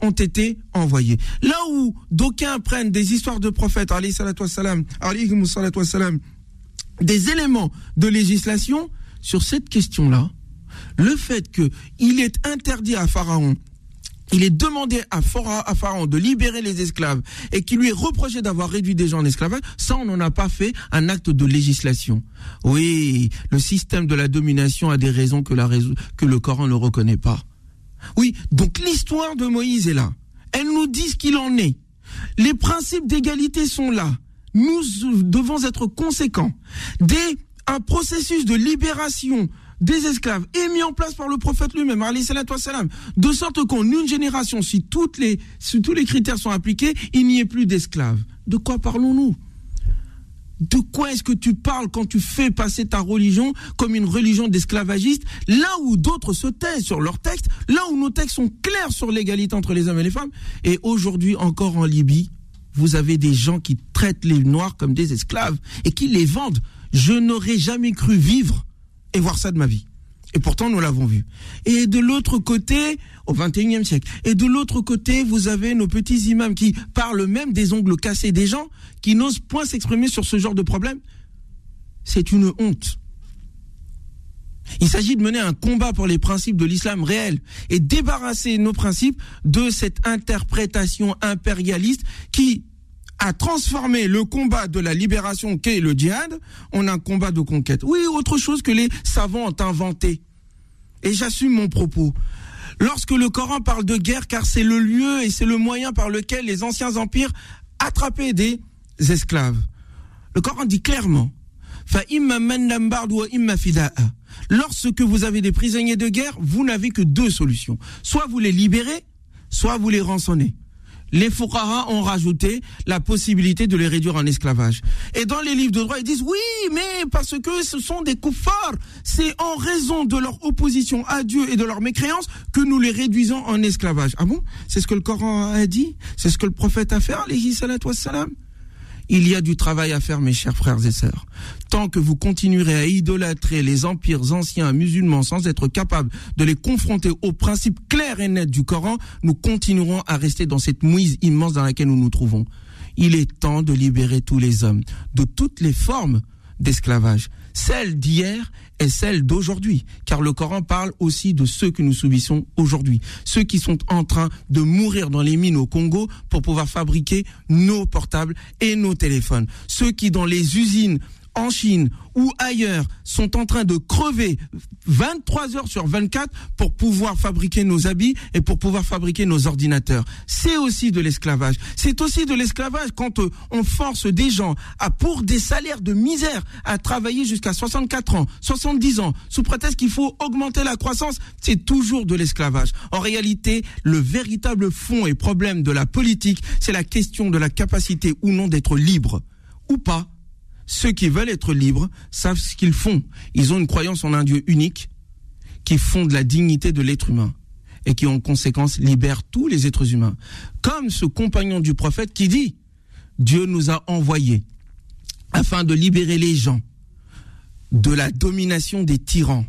ont été envoyés. Là où d'aucuns prennent des histoires de prophètes, alayhi salatu wassalam, alayhi salatu wassalam, des éléments de législation sur cette question-là, le fait qu'il est interdit à Pharaon, il est demandé à, Pharaon de libérer les esclaves et qu'il lui est reproché d'avoir réduit des gens en esclavage, ça on n'en a pas fait un acte de législation. Oui, le système de la domination a des raisons que, que le Coran ne reconnaît pas. Oui, donc l'histoire de Moïse est là. Elle nous dit ce qu'il en est. Les principes d'égalité sont là nous devons être conséquents. Dès un processus de libération des esclaves est mis en place par le prophète lui-même, de sorte qu'en une génération, si, si tous les critères sont appliqués, il n'y ait plus d'esclaves. De quoi parlons-nous? De quoi est-ce que tu parles quand tu fais passer ta religion comme une religion d'esclavagiste, là où d'autres se taisent sur leurs textes, là où nos textes sont clairs sur l'égalité entre les hommes et les femmes, et aujourd'hui encore en Libye, vous avez des gens qui traitent les Noirs comme des esclaves et qui les vendent. Je n'aurais jamais cru vivre et voir ça de ma vie. Et pourtant, nous l'avons vu. Et de l'autre côté, au XXIe siècle, et de l'autre côté, vous avez nos petits imams qui parlent même des ongles cassés des gens, qui n'osent point s'exprimer sur ce genre de problème. C'est une honte. Il s'agit de mener un combat pour les principes de l'islam réel et débarrasser nos principes de cette interprétation impérialiste qui a transformé le combat de la libération qu'est le djihad en un combat de conquête. Oui, autre chose que les savants ont inventé. Et j'assume mon propos. Lorsque le Coran parle de guerre, car c'est le lieu et c'est le moyen par lequel les anciens empires attrapaient des esclaves. Le Coran dit clairement, Lorsque vous avez des prisonniers de guerre, vous n'avez que deux solutions. Soit vous les libérez, soit vous les rançonnez. Les Fuqaha ont rajouté la possibilité de les réduire en esclavage. Et dans les livres de droit, ils disent oui, mais parce que ce sont des kuffars. C'est en raison de leur opposition à Dieu et de leur mécréance que nous les réduisons en esclavage. Ah bon? C'est ce que le Coran a dit? C'est ce que le prophète a fait, salatu wassalam? Il y a du travail à faire, mes chers frères et sœurs. Tant que vous continuerez à idolâtrer les empires anciens musulmans sans être capables de les confronter aux principes clairs et nets du Coran, nous continuerons à rester dans cette mouise immense dans laquelle nous nous trouvons. Il est temps de libérer tous les hommes de toutes les formes d'esclavage, celle d'hier et celle d'aujourd'hui, car le Coran parle aussi de ceux que nous subissons aujourd'hui, ceux qui sont en train de mourir dans les mines au Congo pour pouvoir fabriquer nos portables et nos téléphones, ceux qui dans les usines en Chine ou ailleurs sont en train de crever 23 heures sur 24 pour pouvoir fabriquer nos habits et pour pouvoir fabriquer nos ordinateurs. C'est aussi de l'esclavage. C'est aussi de l'esclavage quand euh, on force des gens à, pour des salaires de misère, à travailler jusqu'à 64 ans, 70 ans, sous prétexte qu'il faut augmenter la croissance. C'est toujours de l'esclavage. En réalité, le véritable fond et problème de la politique, c'est la question de la capacité ou non d'être libre ou pas ceux qui veulent être libres savent ce qu'ils font. Ils ont une croyance en un Dieu unique qui fonde la dignité de l'être humain et qui en conséquence libère tous les êtres humains. Comme ce compagnon du prophète qui dit, Dieu nous a envoyés afin de libérer les gens de la domination des tyrans,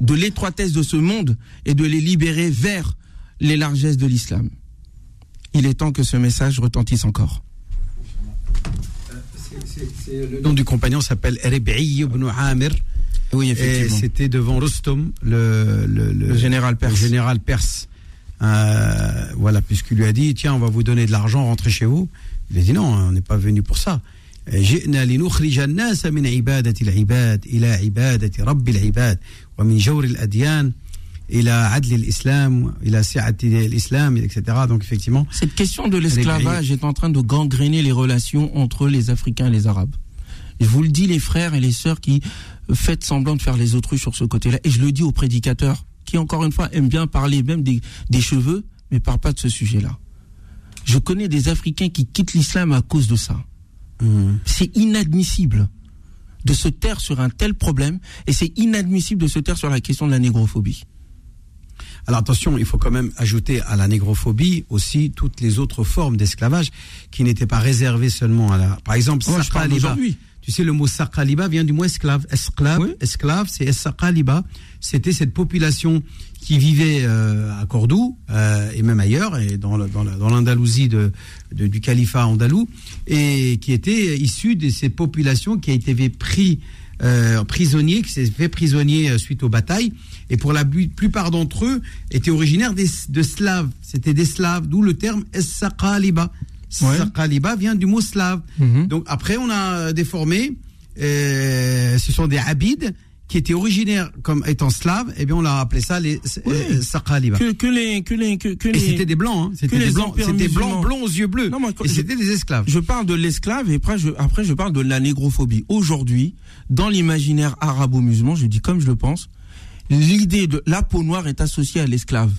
de l'étroitesse de ce monde et de les libérer vers les largesses de l'islam. Il est temps que ce message retentisse encore le nom du compagnon s'appelle Rebi'i ibn Amir. Oui, effectivement. C'était devant Rustum, le, le, général perse. général perse. Euh, voilà, puisqu'il lui a dit Tiens, on va vous donner de l'argent, rentrez chez vous. Il a dit Non, on n'est pas venu pour ça. Il a l'islam, il a l'islam, etc. Donc effectivement. Cette question de l'esclavage est en train de gangréner les relations entre les Africains et les Arabes. Je vous le dis, les frères et les sœurs qui faites semblant de faire les autruches sur ce côté-là, et je le dis aux prédicateurs qui, encore une fois, aiment bien parler même des, cheveux, mais parlent pas de ce sujet-là. Je connais des Africains qui quittent l'islam à cause de ça. Mmh. C'est inadmissible de se taire sur un tel problème, et c'est inadmissible de se taire sur la question de la négrophobie. Alors attention, il faut quand même ajouter à la négrophobie aussi toutes les autres formes d'esclavage qui n'étaient pas réservées seulement à la. Par exemple, Sakaliba. Tu sais, le mot Sakaliba vient du mot esclave. Esclave, esclave, c'est Sakaliba. C'était cette population qui vivait euh, à Cordoue euh, et même ailleurs, et dans, dans l'Andalousie de, du califat andalou, et qui était issue de ces populations qui a été pris euh, prisonniers, qui s'est fait prisonnier euh, suite aux batailles. Et pour la plupart d'entre eux, étaient originaires des, de Slaves. C'était des Slaves, d'où le terme Essaqaliba. Ouais. vient du mot slave. Mhm. Donc après, on a déformé. Euh, ce sont des Abides qui étaient originaires comme étant slaves, et eh bien on a appelé ça les oui. Que, que, les que les que, que et c'était des blancs, hein. c'était des blancs, c'était blancs blonds aux yeux bleus. et c'était des esclaves. Je parle de l'esclave et après je après je parle de la négrophobie. Aujourd'hui, dans l'imaginaire arabo-musulman, je dis comme je le pense, l'idée de la peau noire est associée à l'esclave.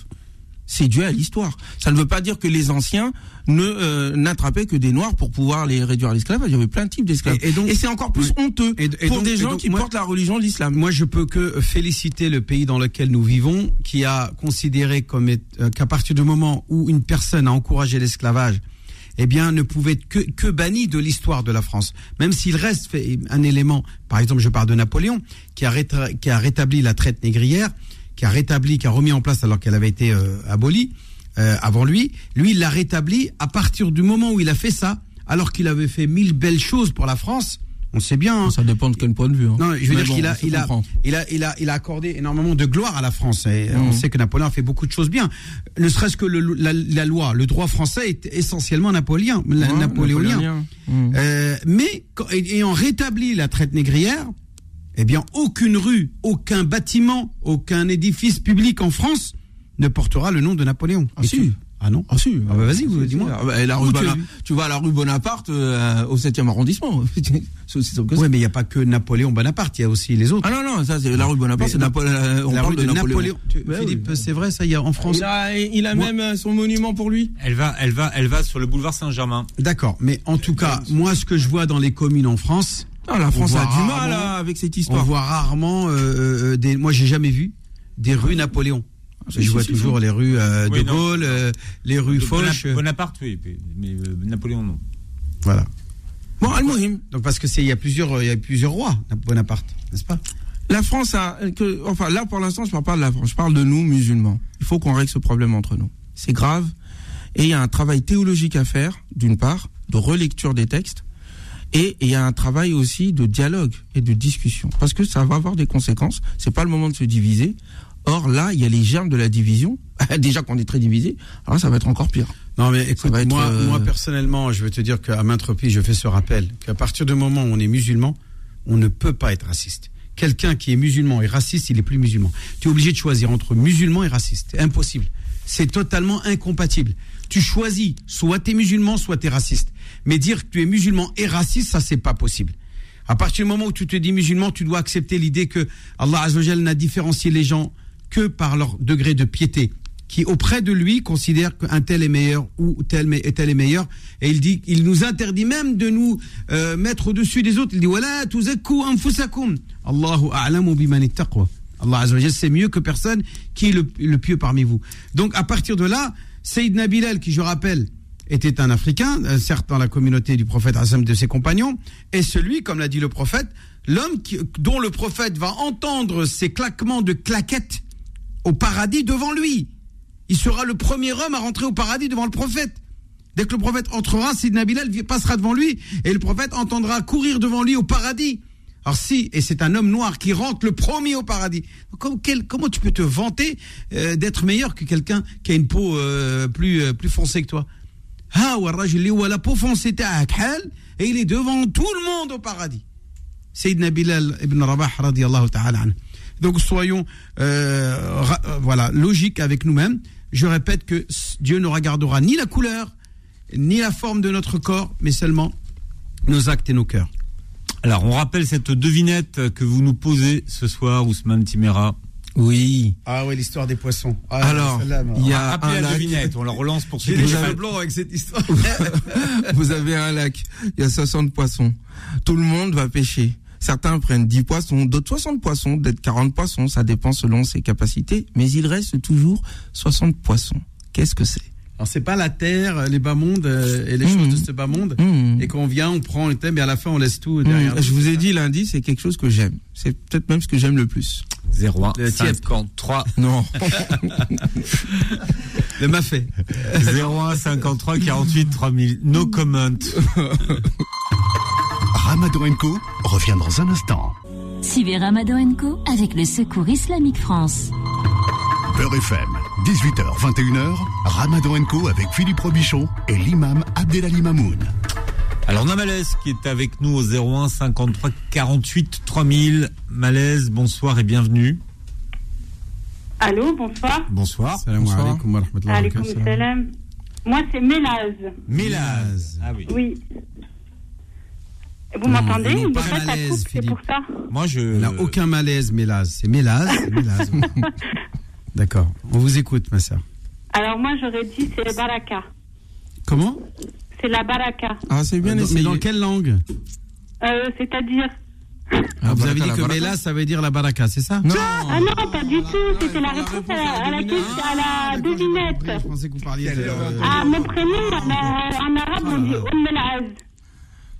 C'est dû à l'histoire. Ça ne veut pas dire que les anciens ne euh, n'attrapaient que des noirs pour pouvoir les réduire à l'esclavage. Il y avait plein de types d'esclaves. Et- et c'est encore plus honteux Et- et pour donc- des gens donc, qui moi- portent la religion de l'islam. Moi, je peux que féliciter le pays dans lequel nous vivons, qui a considéré comme euh, qu'à partir du moment où une personne a encouragé l'esclavage, eh bien, ne pouvait être que, que banni de l'histoire de la France. Même s'il reste fait un élément, par exemple, je parle de Napoléon, qui a, réta- qui a rétabli la traite négrière, qui a rétabli, qui a remis en place alors qu'elle avait été euh, abolie euh, avant lui. Lui, il l'a rétabli à partir du moment où il a fait ça, alors qu'il avait fait mille belles choses pour la France. On sait bien. hein. Ça dépend de quel point de vue. hein. Non, je veux Mais dire bon, qu'il a, on il a, il a, il a, il a accordé énormément de gloire à la France. Et Mhm. on sait que Napoléon a fait beaucoup de choses bien. Ne serait-ce que le- la, la loi, le droit français est essentiellement napoléonien, la- Ouais, napoléonien. napoléonien. Euh, mais quand- ayant rétabli la traite négrière, eh bien, aucune rue, aucun bâtiment, aucun édifice public en France ne portera le nom de Napoléon. Ah, Et si. tu- Ah non Ah si, Ah bah vas-y, vous, dis-moi. Ah bah, la rue Où tu Bona- vas à la rue Bonaparte euh, au 7e arrondissement. *laughs* C'est aussi simple que ça. Ouais, mais il n'y a pas que Napoléon Bonaparte, il y a aussi les autres. Ah non, non, ça c'est la rue Bonaparte, c'est Napo- euh, on la parle rue de, Napoléon. Tu- Ouais, Philippe, oui. c'est vrai, ça, il y a en France. Il a, il a Moi- même euh, son monument pour lui. Elle va, elle va, elle va sur le boulevard Saint-Germain. D'accord, mais en tout cas, moi, ce que je vois dans les communes en France, Ah, la France a du mal là, avec cette on histoire. voit rarement euh, des. Moi, j'ai jamais vu des rues Napoléon. Si, je si, vois si, toujours si. les rues euh, Oui, de non. Gaulle, euh, les rues Foch. Bona- Bonaparte, oui, mais euh, Napoléon non. Voilà. Bon, Al-Muhim, Donc parce que c'est il y a plusieurs il y a plusieurs rois Bonaparte, n'est-ce pas? La France a que enfin là pour l'instant je parle pas de la France, je parle de nous musulmans. Il faut qu'on règle ce problème entre nous. C'est grave et il y a un travail théologique à faire d'une part, de relecture des textes et il y a un travail aussi de dialogue et de discussion parce que ça va avoir des conséquences, c'est pas le moment de se diviser. Or là, il y a les germes de la division. *laughs* Déjà qu'on est très divisé, alors ça va être encore pire. Non mais écoute, être, moi, euh, moi personnellement, je veux te dire qu'à maintes reprises, je fais ce rappel qu'à partir du moment où on est musulman, on ne peut pas être raciste. Quelqu'un qui est musulman et raciste, il est plus musulman. Tu es obligé de choisir entre musulman et raciste. C'est impossible. C'est totalement incompatible. Tu choisis, soit tu es musulman, soit tu es raciste. Mais dire que tu es musulman et raciste, ça c'est pas possible. À partir du moment où tu te dis musulman, tu dois accepter l'idée que Allah Azzawajal n'a différencié les gens que par leur degré de piété, qui auprès de lui considère qu'un tel est meilleur ou tel tel est meilleur. Et il dit, il nous interdit même de nous euh, mettre au-dessus des autres. Il dit, voilà, anfusakum. Allahu a'lamu biman. Allah Azzawajal, c'est mieux que personne qui est le, le pieux parmi vous. Donc à partir de là, Sayyidina Bilal, qui je rappelle, était un Africain, euh, certes dans la communauté du prophète Hassan de ses compagnons, et celui, comme l'a dit le prophète, l'homme dont le prophète va entendre ces claquements de claquettes au paradis devant lui. Il sera le premier homme à rentrer au paradis devant le prophète. Dès que le prophète entrera, Sidna Bilal passera devant lui et le prophète entendra courir devant lui au paradis. Alors si, et c'est un homme noir qui rentre le premier au paradis, comment, tu peux te vanter euh, d'être meilleur que quelqu'un qui a une peau euh, plus, euh, plus foncée que toi? Ah, la peau foncée et il est devant tout le monde au paradis. Sayyidina Bilal ibn Rabah radiallahu ta'ala. Donc soyons euh, euh, voilà logiques avec nous-mêmes. Je répète que Dieu ne regardera ni la couleur, ni la forme de notre corps, mais seulement nos actes et nos cœurs. Alors, on rappelle cette devinette que vous nous posez ce soir, Ousmane Timera. Oui. Ah oui, l'histoire des poissons. Alors, il y a Rappelez un la lac. devinette, on la relance pour *laughs* ceux J'ai qui cheveux blancs avec cette histoire. *laughs* Vous avez un lac, il y a 60 poissons. Tout le monde va pêcher. Certains prennent 10 poissons, d'autres 60 poissons, d'autres 40 poissons, ça dépend selon ses capacités, mais il reste toujours 60 poissons. Qu'est-ce que c'est? Alors c'est pas la terre, les bas mondes euh, et les Mmh. choses de ce bas monde. Mmh. Et quand on vient, on prend le thème et à la fin on laisse tout derrière. Mmh, Je vous ai dit lundi, c'est quelque chose que j'aime. C'est peut-être même ce que j'aime le plus. 01 Le tiep. 53 *laughs* Non. *laughs* le mafé. 01 53 48 3000. No comment. *laughs* Ramadan Co revient dans un instant. Suivez Ramadan Co avec le Secours Islamique France. Beurre FM, 18h, 21h, Ramadan Co avec Philippe Robichon et l'imam Abdelali Mamoun. Alors, on a Malaise qui est avec nous au 01 53 48 3000. Malaise, bonsoir et bienvenue. Allô, bonsoir. Bonsoir. Salam Bonsoir. alaikum wa rahmatullahi. Moi, c'est Mélaz. Mélaz. Ah oui. Oui. Vous m'entendez coupe, c'est pour ça. Moi, je. Il n'a aucun malaise, Mélaz. C'est *laughs* Mélaz. D'accord. On vous écoute, ma sœur. Alors moi, j'aurais dit c'est baraka. Comment C'est la baraka. Ah, c'est bien Dans- essayé. Mais dans quelle langue Euh, C'est-à-dire Ah, Vous avez dit que baraka. Mélaz, ça veut dire la baraka, c'est ça Non. Ah non, pas du tout. C'était la réponse à la, la devinette. Je pensais que vous parliez de... Ah, mon prénom, en, arabe, on dit Umm el-Az.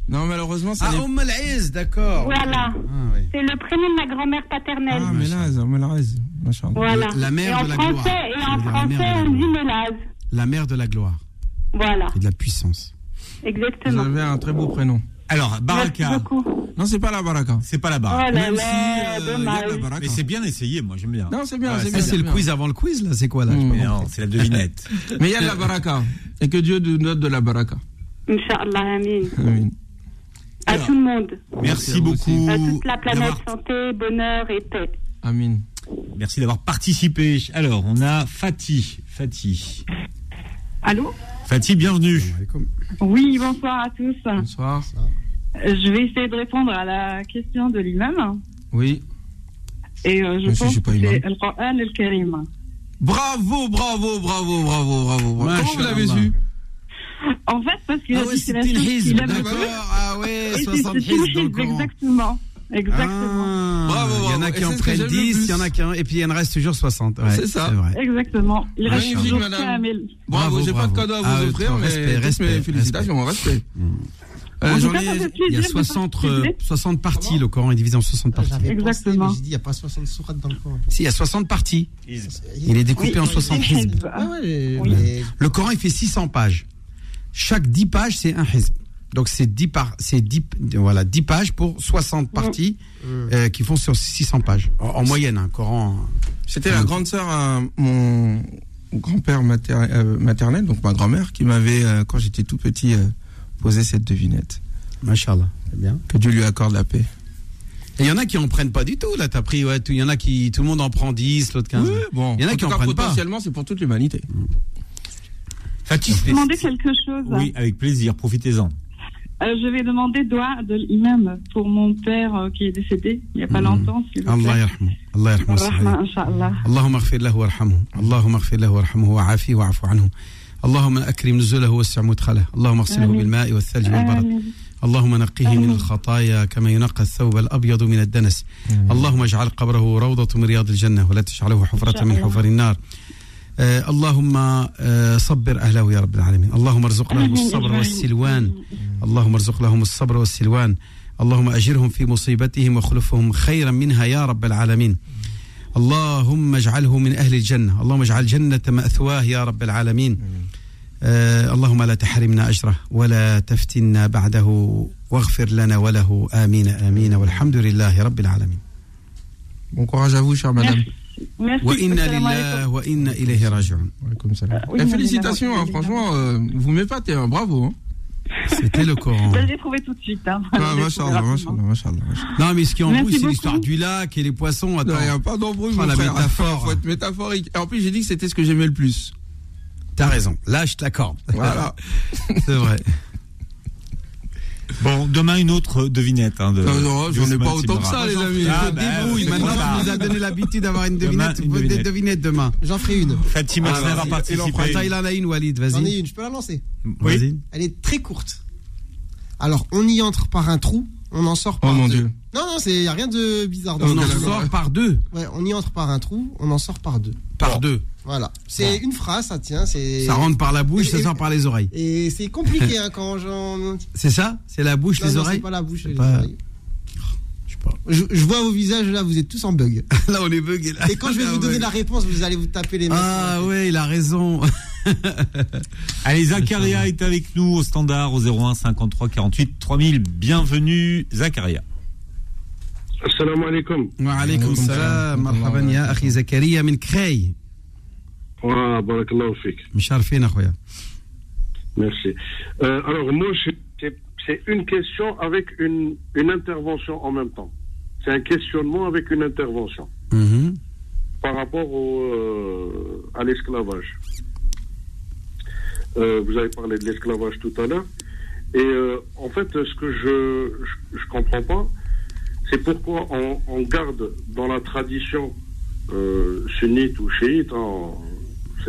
Non, malheureusement, ça Ah, n'est Umm al-Aïz, d'accord. Voilà. Ah, oui. C'est le prénom de ma grand-mère paternelle. Ah, Melaz, Melaz. Machallah. Voilà. La mère et en de la français, gloire. Et Ça en veut dire la mère de français, la on dit gloire. Melaz. La mère de la gloire Voilà, et de la puissance. Vous exactement. avez un très beau prénom. Alors, Merci Baraka, beaucoup. Non, c'est pas la baraka. c'est pas la Oh baraka. là Même si, euh, il y a de la baraka. Mais c'est bien essayé, moi, j'aime bien. Non, c'est bien, Ouais, c'est Ça, bien. c'est le bien. quiz avant le quiz, là C'est quoi, là Mais non, c'est la devinette. *laughs* Mais il y a de la baraka. Et que Dieu nous donne de la baraka. Inch'Allah, amin. Amin. À tout le monde. Merci beaucoup. À toute la planète, santé, bonheur et paix. Amin. Merci d'avoir participé. Alors, on a Fatih. Fatih. Allô Fatih, bienvenue. Oui, bonsoir à tous. Bonsoir. Euh, Je vais essayer de répondre à la question de l'imam. Oui. Et euh, je Monsieur, je pense suis pas que c'est imam. Al-Qur'an al-Karim. Bravo, bravo, bravo, bravo, bravo. bravo. Comment vous l'avez su En fait, parce qu'il Ah a ouais, dit que c'est la une chose hizb, qu'il aime le d'accord. plus. Ah ouais, Et c'est 60 c'est une hizb dans le Coran. exactement. Exactement. Ah, Bravo, Il y en bravo. a qui en prennent j'aime le 10, il y en a qui en... Et puis il en reste toujours 60. Ouais, C'est ça. vrai. Exactement. Il reste Magnifique, toujours madame. Bravo, Bravo, j'ai pas de bravo. cadeau à vous Ah, offrir, mais respect, respect, mes félicitations, respect. Euh, En cas, ai. Il y a plaisir de 60, participer. euh, 60 parties, le Coran est divisé en 60 parties. Pensé, Exactement. mais j'ai dit, il n'y a pas 60 sourates dans le Coran. Si, il y a 60 parties. Il est découpé Oui, en 60 c'est une hizb. Ouais, Oui. mais Le Coran, il fait 600 pages. Chaque 10 pages, c'est un hizb. Donc c'est 10 par, c'est 10, voilà, 10 pages pour 60 parties euh, qui font sur 600 pages. En, en moyenne, un Coran. C'était la grande sœur à mon grand-père mater- euh, maternel, donc ma grand-mère, qui m'avait, euh, quand j'étais tout petit, euh, posé cette devinette. Machallah. C'est bien. Que Dieu lui accorde la paix. Et il y en a qui en prennent pas du tout. Là, t'as pris, ouais, tout- il y en a qui, tout le monde en prend 10, l'autre 15. Oui, bon. Il y en a en qui en cas, prennent pas. potentiellement, c'est pour toute l'humanité. Fatih, Je c'est- vais demander quelque chose. Oui, avec plaisir, profitez-en. Euh, je vais demander doigt de l'imam pour mon père euh, qui est décédé il n'y a pas Mhm. longtemps. s'il vous Allah plaît. yarhamou. Allah yarhamou. Rahma, Inch'Allah. اللهم اغفر له وارحمه اللهم اغفر له وارحمه وعافيه واعف عنه اللهم اكرم نزله ووسع مدخله اللهم اغسله آمين. بالماء والثلج والبرد آمين. اللهم نقه من آمين. الخطايا كما ينقى الثوب الابيض من الدنس اللهم اجعل قبره روضه من رياض الجنه ولا تجعله حفره شاء من الله. حفر النار آه اللهم آه صبر اهله يا رب العالمين اللهم ارزق لهم آمين الصبر أجمعين. والسلوان اللهم ارزق لهم الصبر والسلوان اللهم أجرهم في مصيبتهم وخلفهم خيرا منها يا رب العالمين اللهم اجعله من أهل الجنة اللهم اجعل جنه مأثواه يا رب العالمين آه اللهم لا تحرمنا أجره ولا تفتنا بعده واغفر لنا وله آمين آمين والحمد لله رب العالمين Bon courage à vous, chère madame. Merci. وأنا Assalamu لله. وإنا إليه راجعون Eh, mais félicitations, hein, franchement, euh, vous m'épatez, hein, bravo. Hein. C'était le Coran Je l'ai trouvé tout de suite. Hein. Ah, machallah, machallah, machallah, machallah. non mais ce qui Merci embrouille c'est l'histoire du lac et les poissons attends Il n'y a pas d'embrouille, mon la frère. métaphore. faut être métaphorique. Et en plus, j'ai dit que c'était ce que j'aimais le plus. t'as raison là je t'accorde Voilà. *laughs* c'est vrai Bon, demain une autre devinette. Hein, de, Non, non, j'en ai pas autant que ça, les amis. Ah, Je bah, débrouille. maintenant tu nous as donné l'habitude d'avoir une Demain, devinette une des devinette. devinettes demain j'en ferai une. Fatih, merci Ah, d'avoir vas-y. participé. Il en a une Walid J'en ai vas-y une, je peux la lancer. Oui. vas-y Elle est très courte. Alors, on y entre par un trou, on en sort par Oh mon deux. Dieu. Non, non, il n'y a rien de bizarre dans on en sort par deux Ouais, on y entre par un trou, on en sort par deux. par deux voilà. C'est ah. une phrase, ça tient. Ça rentre par la bouche, ça sort par les oreilles. Et c'est compliqué hein, quand j'en. *laughs* C'est ça? C'est la bouche, non, les non, oreilles? C'est pas la bouche, les oreilles. Je, je, vois vos visages là, vous êtes tous en bug. *laughs* là, on est bugué. Et quand je vais vous donner la réponse, vous allez vous taper les mains. Ah ouais, il a raison. *laughs* allez, Zakaria est avec nous au standard au 01 53 48 3000. Bienvenue, Zakaria. Assalamu alaikum. Wa alaikum salam. Marhaban ya akhi min وبارك الله فيك مشرفين اخويا merci Euh, alors moi je- c'est c'est une question avec une une intervention en même temps c'est un questionnement avec une intervention Mhm. par rapport au, euh, à l'esclavage. Euh, vous avez parlé de l'esclavage tout à l'heure. Et euh, en fait, ce que je je, je comprends pas, c'est pourquoi on, on garde dans la tradition euh, sunnite ou chiite, hein,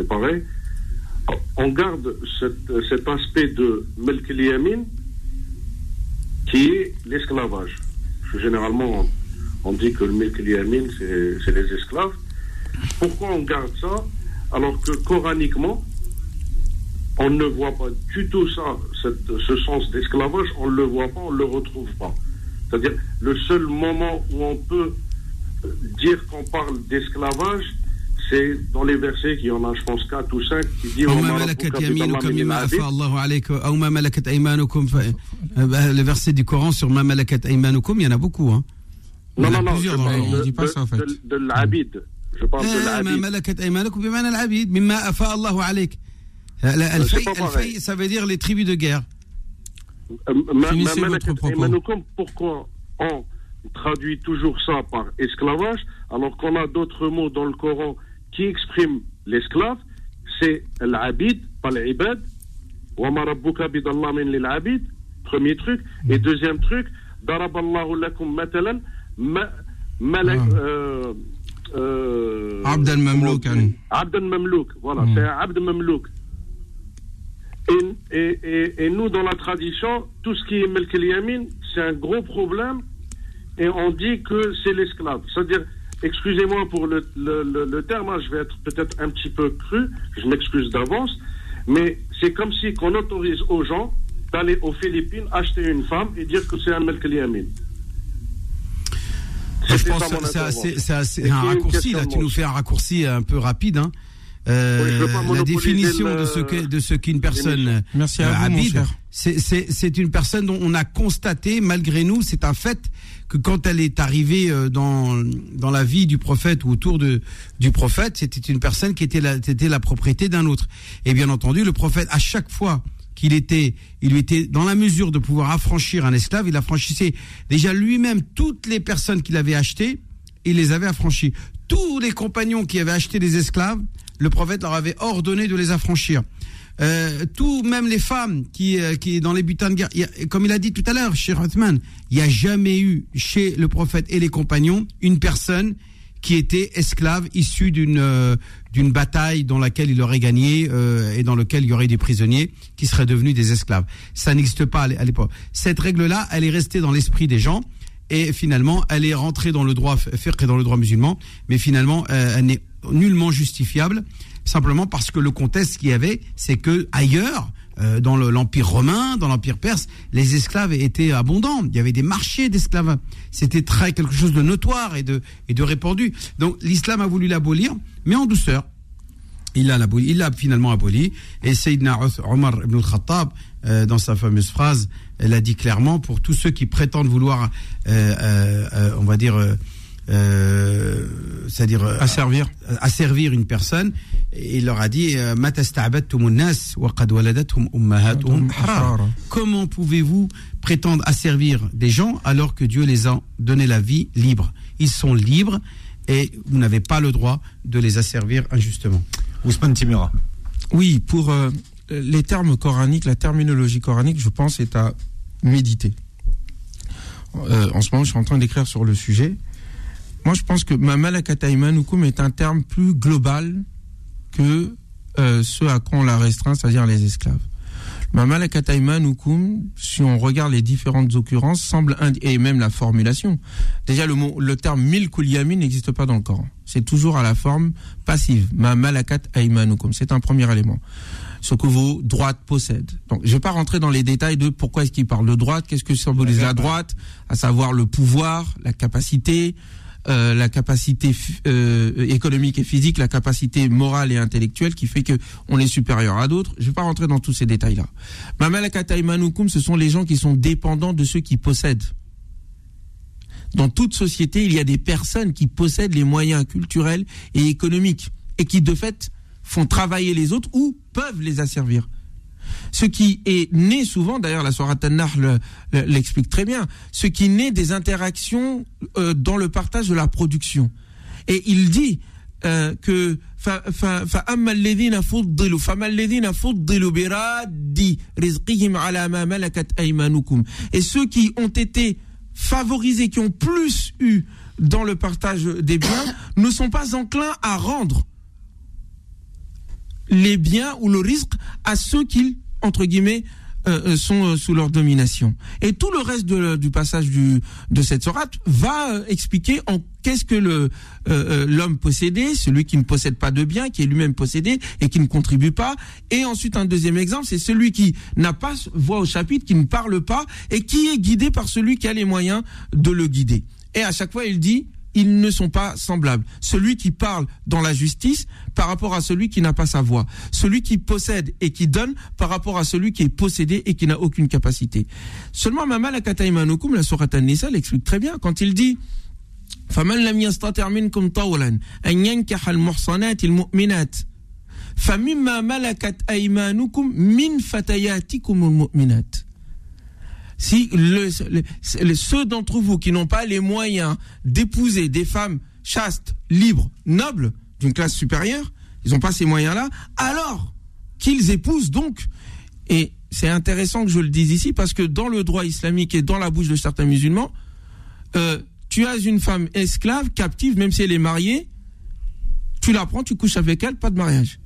pareil, on garde cet, aspect de Melk Yamin qui est l'esclavage. Généralement, on, dit que le Melk Yamin, c'est les esclaves. Pourquoi on garde ça alors que coraniquement, on ne voit pas du tout ça, ce sens d'esclavage, on ne le voit pas, on ne le retrouve pas. C'est-à-dire, le seul moment où on peut dire qu'on parle d'esclavage, c'est dans les versets qui en a, je pense, 4 ou 5, qui oh, dit euh, bah, Les versets du Coran sur Ma Malakat Aymanukum, il y en a beaucoup. Hein. Non, il y en a non, plusieurs non, dans le Coran. Je dis pas ça, en fait. De, de. Je parle de ah, l'abid. Ma Malakat Aymanukum, bimana l'abid, afa Allahu. Al-Fay, euh, ça veut dire les tribus de guerre. Euh, pourquoi on traduit toujours ça par esclavage, alors qu'on a d'autres mots dans le Coran qui exprime l'esclave, c'est l'abid, pas l'ibad. Wama rabbuka bidallamin lil abid. Premier truc. Et mm. deuxième truc, daraballahu lakum matalan, malak. Ah. Euh, euh, abd al-Mamlouk. Hein. Abd al-Mamlouk, voilà, mm. c'est Abd al-Mamlouk. Et, nous, dans la tradition, tout ce qui est Melkel c'est un gros problème. Et on dit que c'est l'esclave. C'est-à-dire, excusez-moi pour le, le, le, le terme, hein, je vais être peut-être un petit peu cru, je m'excuse d'avance, mais c'est comme si qu'on autorise aux gens d'aller aux Philippines acheter une femme et dire que c'est un Melk el Yamin. je pense que c'est assez, un raccourci là tu nous fais un raccourci un peu rapide hein. Euh, Oui, la définition le- de ce que de ce qu'une personne Merci à vous, cher. c'est une personne dont on a constaté malgré nous c'est un fait que quand elle est arrivée euh, dans dans la vie du prophète ou autour de du prophète c'était une personne qui était la c'était la propriété d'un autre et bien entendu le prophète à chaque fois qu'il était, il lui était dans la mesure de pouvoir affranchir un esclave, il affranchissait déjà lui-même toutes les personnes qu'il avait achetées, il les avait affranchis. Tous les compagnons qui avaient acheté des esclaves, le prophète leur avait ordonné de les affranchir. Euh, tout, même les femmes qui, euh, qui dans les butins de guerre, a- comme il a dit tout à l'heure, chez Rothman, il n'y a jamais eu chez le prophète et les compagnons une personne qui était esclave issue d'une euh, d'une bataille dans laquelle il aurait gagné euh, et dans lequel il y aurait des prisonniers qui seraient devenus des esclaves. Ça n'existe pas à l'é- à l'époque. Cette règle-là, elle est restée dans l'esprit des gens et finalement, elle est rentrée dans le droit fiqh et dans le droit musulman, mais finalement, euh, elle n'est nullement justifiable, simplement parce que le contexte qu'il y avait, c'est que ailleurs, euh, dans le- l'empire romain, dans l'empire perse, les esclaves étaient abondants. Il y avait des marchés d'esclaves. C'était très quelque chose de notoire et de répandu. Donc l'islam a voulu l'abolir, mais en douceur. Il l'a l'a finalement aboli. Et Sayyidina Omar ibn al-Khattab, euh, dans sa fameuse phrase, elle a dit clairement pour tous ceux qui prétendent vouloir, euh, on va dire, euh, euh, c'est-à-dire euh, Asservir. asservir une personne, et il leur a dit euh. Comment pouvez-vous prétendre asservir des gens alors que Dieu les a donné la vie libre? Ils sont libres et vous n'avez pas le droit de les asservir injustement. Ousmane Timura. Oui, pour euh, les termes coraniques, la terminologie coranique, je pense, est à méditer. Euh, en ce moment, je suis en train d'écrire sur le sujet. Moi, je pense que ma malakata imanukum est un terme plus global que euh, ce à quoi on l'a restreint, c'est-à-dire les esclaves. Ma malakata imanukum, si on regarde les différentes occurrences, semble et même la formulation. Déjà, le mot, le terme yamin n'existe pas dans le Coran. C'est toujours à la forme passive. Ma malakat aimanukum. C'est un premier élément. Ce que vos droites possèdent. Donc, je vais pas rentrer dans les détails de pourquoi est-ce qu'il parle de droite, qu'est-ce que symbolise la droite, à savoir le pouvoir, la capacité, euh, la capacité euh, économique et physique, la capacité morale et intellectuelle qui fait que on est supérieur à d'autres. Je vais pas rentrer dans tous ces détails-là. Ma malakat aimanukum, ce sont les gens qui sont dépendants de ceux qui possèdent. Dans toute société, il y a des personnes qui possèdent les moyens culturels et économiques et qui, de fait, font travailler les autres ou peuvent les asservir. Ce qui est né souvent, d'ailleurs la Sourate An-Nahl le- l'explique très bien, ce qui naît des interactions euh, dans le partage de la production. Et il dit, euh, que fa- fa- فأما الذين فضلوا فما الذين فضلوا براد رزقهم على ما ملكت أيمانكم et ceux qui ont été favorisés qui ont plus eu dans le partage des biens ne sont pas enclins à rendre les biens ou le risque à ceux qui entre guillemets euh, euh, sont euh, sous leur domination. Et tout le reste du passage de cette sourate va expliquer en qu'est-ce que l'homme possédé, celui qui ne possède pas de biens, qui est lui-même possédé et qui ne contribue pas. Et ensuite un deuxième exemple, c'est celui qui n'a pas voix au chapitre, qui ne parle pas et qui est guidé par celui qui a les moyens de le guider. Et à chaque fois, il dit ils ne sont pas semblables. Celui qui parle dans la justice par rapport à celui qui n'a pas sa voix. Celui qui possède et qui donne par rapport à celui qui est possédé et qui n'a aucune capacité. Seulement, Mama la Kataimanukum, la Surat An-Nisa l'explique très bien quand il dit فمن لم يستطع منكم طولا أن ينكح المحصنات المؤمنات فمما ملكت أيمانكم من فتياتكم المؤمنات si ceux d'entre vous qui n'ont pas les moyens d'épouser des femmes chastes, libres, nobles, d'une classe supérieure, ils n'ont pas ces moyens-là, alors qu'ils épousent donc. Et c'est intéressant que je le dise ici parce que dans le droit islamique et dans la bouche de certains musulmans, euh, tu as une femme esclave, captive, même si elle est mariée, tu la prends, tu couches avec elle, pas de mariage.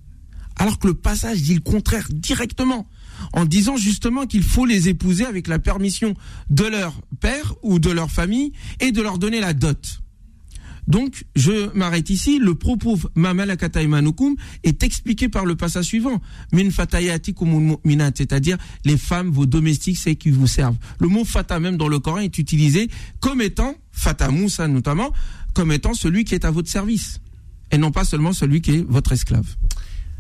Alors que le passage dit le contraire directement, en disant justement qu'il faut les épouser avec la permission de leur père ou de leur famille et de leur donner la dot. Donc, je m'arrête ici. Le propos Mamalakata Imanukum est expliqué par le passage suivant. Min mu'minat, c'est-à-dire les femmes, vos domestiques, c'est qui vous servent. Le mot fata, même dans le Coran, est utilisé comme étant, fata Moussa notamment, comme étant celui qui est à votre service. Et non pas seulement celui qui est votre esclave.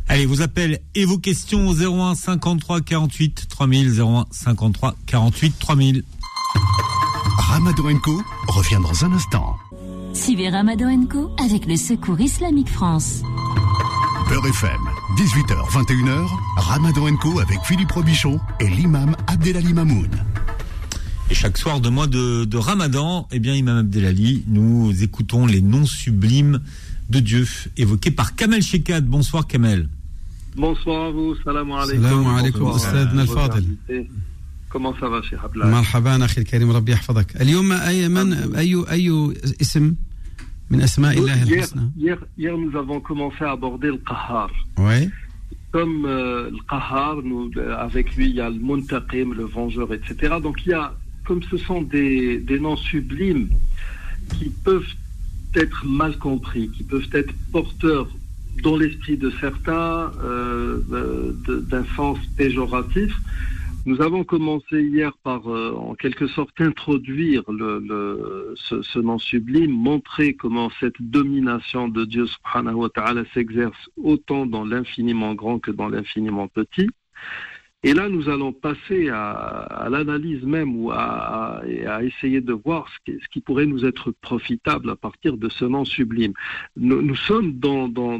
Allez, vos appels et vos questions au 01 53 48 3000, 01 53 48 3000. Ramadan Co revient dans un instant. Suivez Ramadan Co avec le Secours Islamique France. Beurre FM, 18h, 21h, Ramadan Co avec Philippe Robichon et l'imam Abdelali Mamoun. Et chaque soir de mois de, de Ramadan, eh bien, Imam Abdelali, nous écoutons les noms sublimes de Dieu évoqués par Kamel Shekad. Bonsoir Kamel. Bonsoir à vous, salam alaikum. Salam alaikum, Bonsoir أستاذنا à vos الفاضل. invités. Comment ça va, Cheikh Abdallah مرحبا اخي الكريم ربي يحفظك اليوم اي من اي اي اسم من اسماء الله hier, الحسنى hier, hier, nous avons commencé à aborder le Qahar. oui Comme euh, le Qahar, nous, euh, avec lui, il y a le Muntaqim, le vengeur, etc. Donc, il y a, comme ce sont des, des noms sublimes qui peuvent être mal compris, qui peuvent être porteurs dans l'esprit de certains euh, de- d'un sens péjoratif. Nous avons commencé hier par, euh, en quelque sorte, introduire ce, nom sublime, montrer comment cette domination de Dieu subhanahu wa s'exerce autant dans l'infiniment grand que dans l'infiniment petit. Et là, nous allons passer à, l'analyse même ou à, essayer de voir ce qui, pourrait nous être profitable à partir de ce nom sublime. Nous, sommes dans, dans,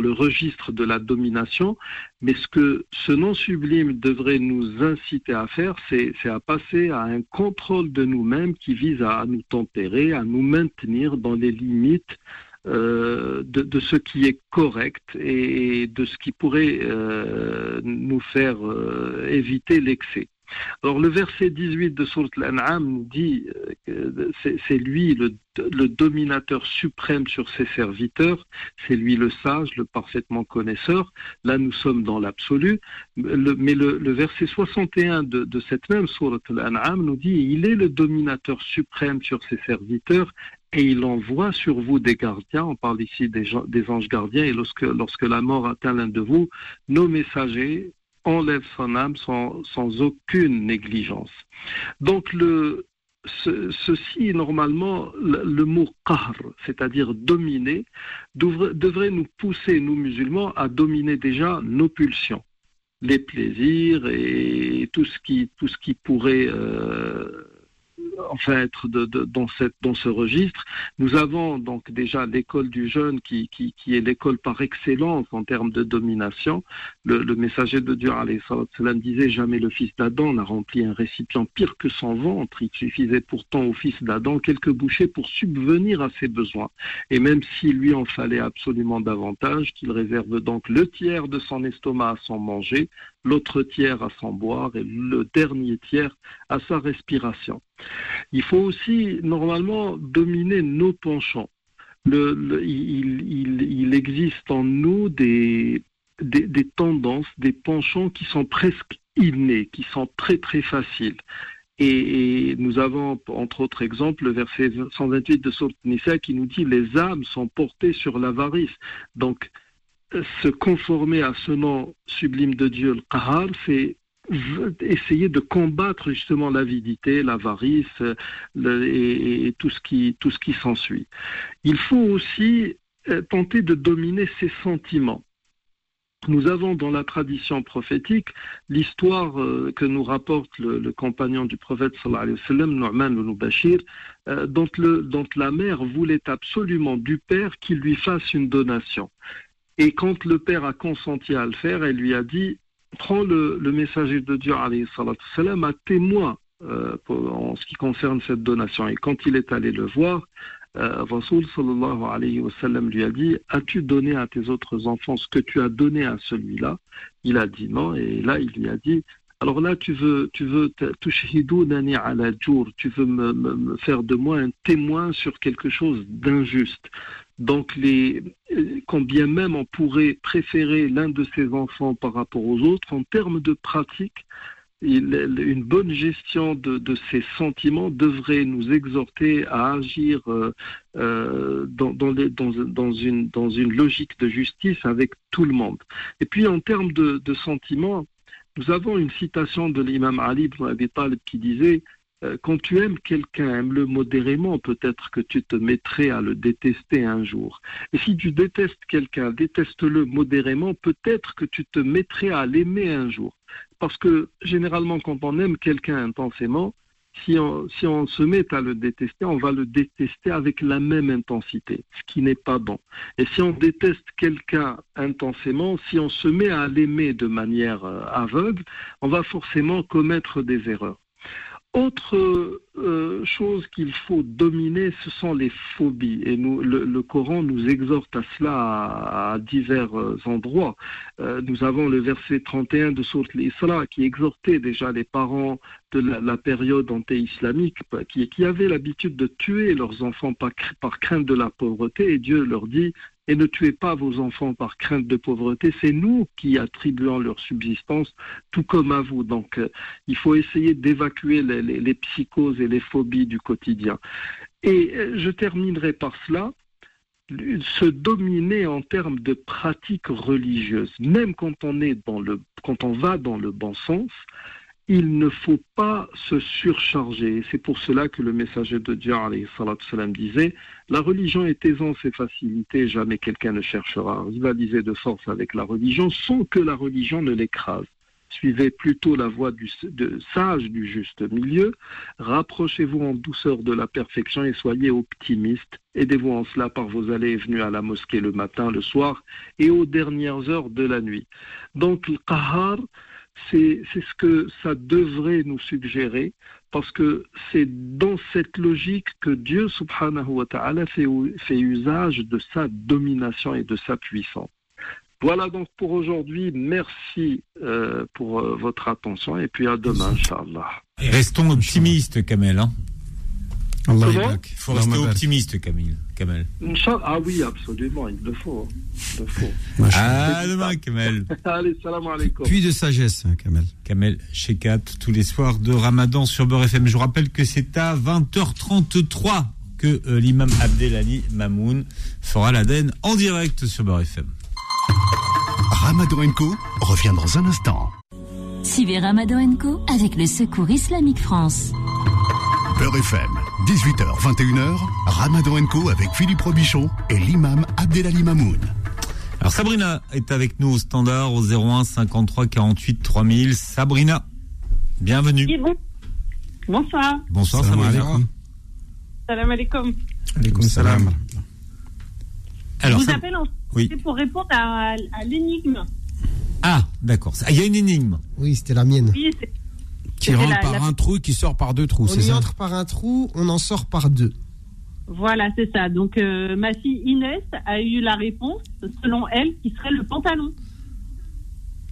le registre de la domination, mais ce que ce nom sublime devrait nous inciter à faire, c'est à passer à un contrôle de nous-mêmes qui vise à nous tempérer, à nous maintenir dans les limites de, de ce qui est correct et de ce qui pourrait euh, nous faire euh, éviter l'excès. Alors le verset 18 de Surat Al-An'am dit euh, que c'est lui le, dominateur suprême sur ses serviteurs, c'est lui le sage, le parfaitement connaisseur. Là nous sommes dans l'absolu, mais le, verset 61 de, cette même Surat Al-An'am nous dit il est le dominateur suprême sur ses serviteurs et il envoie sur vous des gardiens, on parle ici des, des anges gardiens, et lorsque, lorsque la mort atteint l'un de vous, nos messagers enlèvent son âme sans, sans aucune négligence. Donc le, ce- ceci, normalement, le, mot qahr, c'est-à-dire dominer, devrait, devrait nous pousser, nous musulmans, à dominer déjà nos pulsions, les plaisirs et tout ce qui, tout ce qui pourrait... euh, enfin être de, de- dans, cette, dans ce registre. Nous avons donc déjà l'école du jeûne qui, qui, qui est l'école par excellence en termes de domination. Le, le messager de Dieu wassalam, disait jamais le fils d'Adam n'a rempli un récipient pire que son ventre. Il suffisait pourtant au fils d'Adam quelques bouchées pour subvenir à ses besoins. Et même s'il lui en fallait absolument davantage, qu'il réserve donc le tiers de son estomac à son manger, l'autre tiers à son boire et le dernier tiers à sa respiration. Il faut aussi normalement dominer nos penchants. Il, existe en nous des, tendances, des penchants qui sont presque innés, qui sont très très faciles. Et, nous avons, entre autres exemples, le verset 128 de Sourate Nisa qui nous dit les âmes sont portées sur l'avarice. Donc, se conformer à ce nom sublime de Dieu, le Qahar, c'est essayer de combattre justement l'avidité, l'avarice et, tout ce qui, tout ce qui s'ensuit. Il faut aussi euh, tenter de dominer ses sentiments. Nous avons dans la tradition prophétique l'histoire euh, que nous rapporte le, compagnon du prophète sallallahu alayhi wa sallam, Nu'man ibn euh, dont, le- dont la mère voulait absolument du père qu'il lui fasse une donation. Et quand le père a consenti à le faire, elle lui a dit Prends le, messager de Dieu sallam, à témoin euh, en ce qui concerne cette donation. Et quand il est allé le voir, euh, alayhi wa lui a dit As-tu donné à tes autres enfants ce que tu as donné à celui-là? Il a dit non, et là il lui a dit alors là, tu veux, tu veux, tu veux me faire de moi un témoin sur quelque chose d'injuste. Donc, les, euh, quand bien même on pourrait préférer l'un de ses enfants par rapport aux autres, en termes de pratique, une bonne gestion de, ces sentiments devrait nous exhorter à agir euh, euh, dans, une, logique de justice avec tout le monde. Et puis en termes de, sentiments, nous avons une citation de l'imam Ali ibn Abi Talib qui disait Quand tu aimes quelqu'un, aime-le modérément, peut-être que tu te mettrais à le détester un jour. Et si tu détestes quelqu'un, déteste-le modérément, peut-être que tu te mettrais à l'aimer un jour. Parce que généralement, quand on aime quelqu'un intensément, si on, si on se met à le détester, on va le détester avec la même intensité, ce qui n'est pas bon. Et si on déteste quelqu'un intensément, si on se met à l'aimer de manière euh, aveugle, on va forcément commettre des erreurs. Autre euh, chose qu'il faut dominer, ce sont les phobies. Et nous, le, Coran nous exhorte à cela à, divers euh, endroits. Euh, nous avons le verset 31 de Sourate qui exhortait déjà les parents de la, période anté-islamique qui, qui avaient l'habitude de tuer leurs enfants par crainte de la pauvreté. Et Dieu leur dit et ne tuez pas vos enfants par crainte de pauvreté. C'est nous qui attribuons leur subsistance, tout comme à vous. Donc, euh, il faut essayer d'évacuer les, psychoses et les phobies du quotidien. Et euh, je terminerai par cela se dominer en termes de pratiques religieuses, même quand on est dans le, quand on va dans le bon sens, il ne faut pas se surcharger. C'est pour cela que le messager de Dieu salam, disait La religion est aisance et facilité, jamais quelqu'un ne cherchera à rivaliser de force avec la religion sans que la religion ne l'écrase. Suivez plutôt la voie du, sage du juste milieu, rapprochez-vous en douceur de la perfection et soyez optimiste. Aidez-vous en cela par vos allées et venues à la mosquée le matin, le soir et aux dernières heures de la nuit. Donc, le qahar, c'est ce que ça devrait nous suggérer, parce que c'est dans cette logique que Dieu, subhanahu wa ta'ala, fait, fait usage de sa domination et de sa puissance. Voilà donc pour aujourd'hui. Merci euh, pour euh, votre attention et puis à demain, Inch'Allah. Et restons optimistes, Kamel. Hein. Allah. Il faut rester optimiste, Kamel. Ah oui, absolument, il le faut. hein. Il le faut. À demain, Kamel. *laughs* Allez, salam alaikum. Puis de sagesse, hein, Kamel. Kamel Shekat, tous les soirs de Ramadan sur Beurre FM. Je vous rappelle que c'est à 20h33 que euh, l'imam Abdelali Mamoun fera l'Aden en direct sur Beurre FM. Ramadan Co revient dans un instant. Suivez Ramadan Co avec le Secours Islamique France. Beurre FM, 18h, 21h, Ramadan Co avec Philippe Robichon et l'imam Abdelali Mamoun. Alors Sabrina est avec nous au standard au 01 53 48 3000. Sabrina, bienvenue. Oui, bon- Bonsoir. Bonsoir, Salam Sabrina. alaikum. Salam alaikum. Alaikum salam. Alors, je vous appelle en Oui. c'est pour répondre à, à l'énigme. Ah, d'accord. Ah, Il y a une énigme. Oui, c'était la mienne. Oui, c'est- Qui rentre la- par la- un trou et qui sort par deux trous, On y ça entre par un trou, on en sort par deux. voilà, c'est ça. Donc, euh, ma fille Inès a eu la réponse, selon elle, qui serait le pantalon.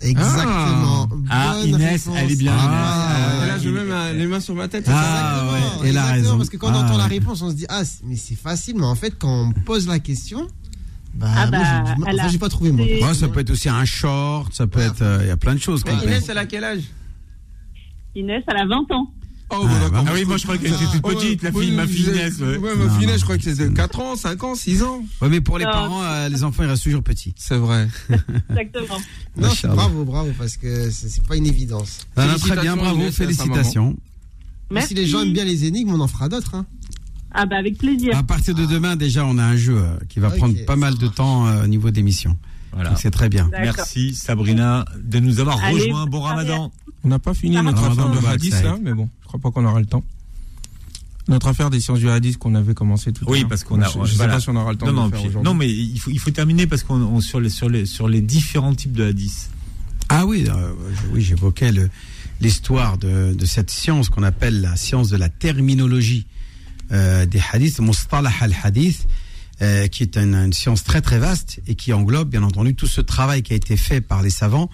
Exactement. Ah, Bonne Inès, réponse. elle est bien, Ah. Et là, je mets ma- les mains sur ma tête. Ah, Exactement, ouais, elle a exactement, raison. Parce que quand on Ah, entend la réponse, on se dit ah mais c'est facile, mais en fait quand on pose la question, bah, Ah moi, bah, j'ai enfin, pas trouvé moi. Ouais, ça peut être aussi un short, ça peut Ouais. être. euh, Il y a plein de choses. Fait. Inès, elle a quel âge? Inès, elle a 20 ans. Oh, Ah, bah, Ah oui, moi je crois qu'elle était toute Oh, petite, la fille, ma fille Inès. ouais. Ouais, ma Non, fille Inès, je crois que c'est de 4 ans, 5 ans, 6 ans. Ouais, mais pour les Non. parents, euh, les enfants, ils restent toujours petits. C'est vrai. *laughs* Exactement. Non, bravo, bravo, parce que c'est pas une évidence. Non, non, très bien, bravo, félicitations. Merci. Si les gens aiment bien les énigmes, on en fera d'autres. Hein. Ah bah avec plaisir. À partir de demain, déjà, on a un jeu euh, qui va prendre pas mal de temps euh, au niveau d'émission. Voilà. C'est très bien. Merci Sabrina de nous avoir Allez, rejoint. Bon ramadan. On n'a pas fini Ça notre affaire de hadith là, mais bon, je crois pas qu'on aura le temps. Notre affaire des sciences du hadith qu'on avait commencé tout à Oui, l'heure. parce qu'on a- Je, je sais voilà. pas si on aura le temps Non, de non, le faire non, mais il faut, il faut terminer parce qu'on on- sur, les, sur, les, sur les différents types de hadiths. Ah oui, euh, oui, j'évoquais le- l'histoire de, de cette science qu'on appelle la science de la terminologie euh, des hadiths, Mustalah al-Hadith, euh, qui est une, une science très très vaste et qui englobe bien entendu tout ce travail qui a été fait par les savants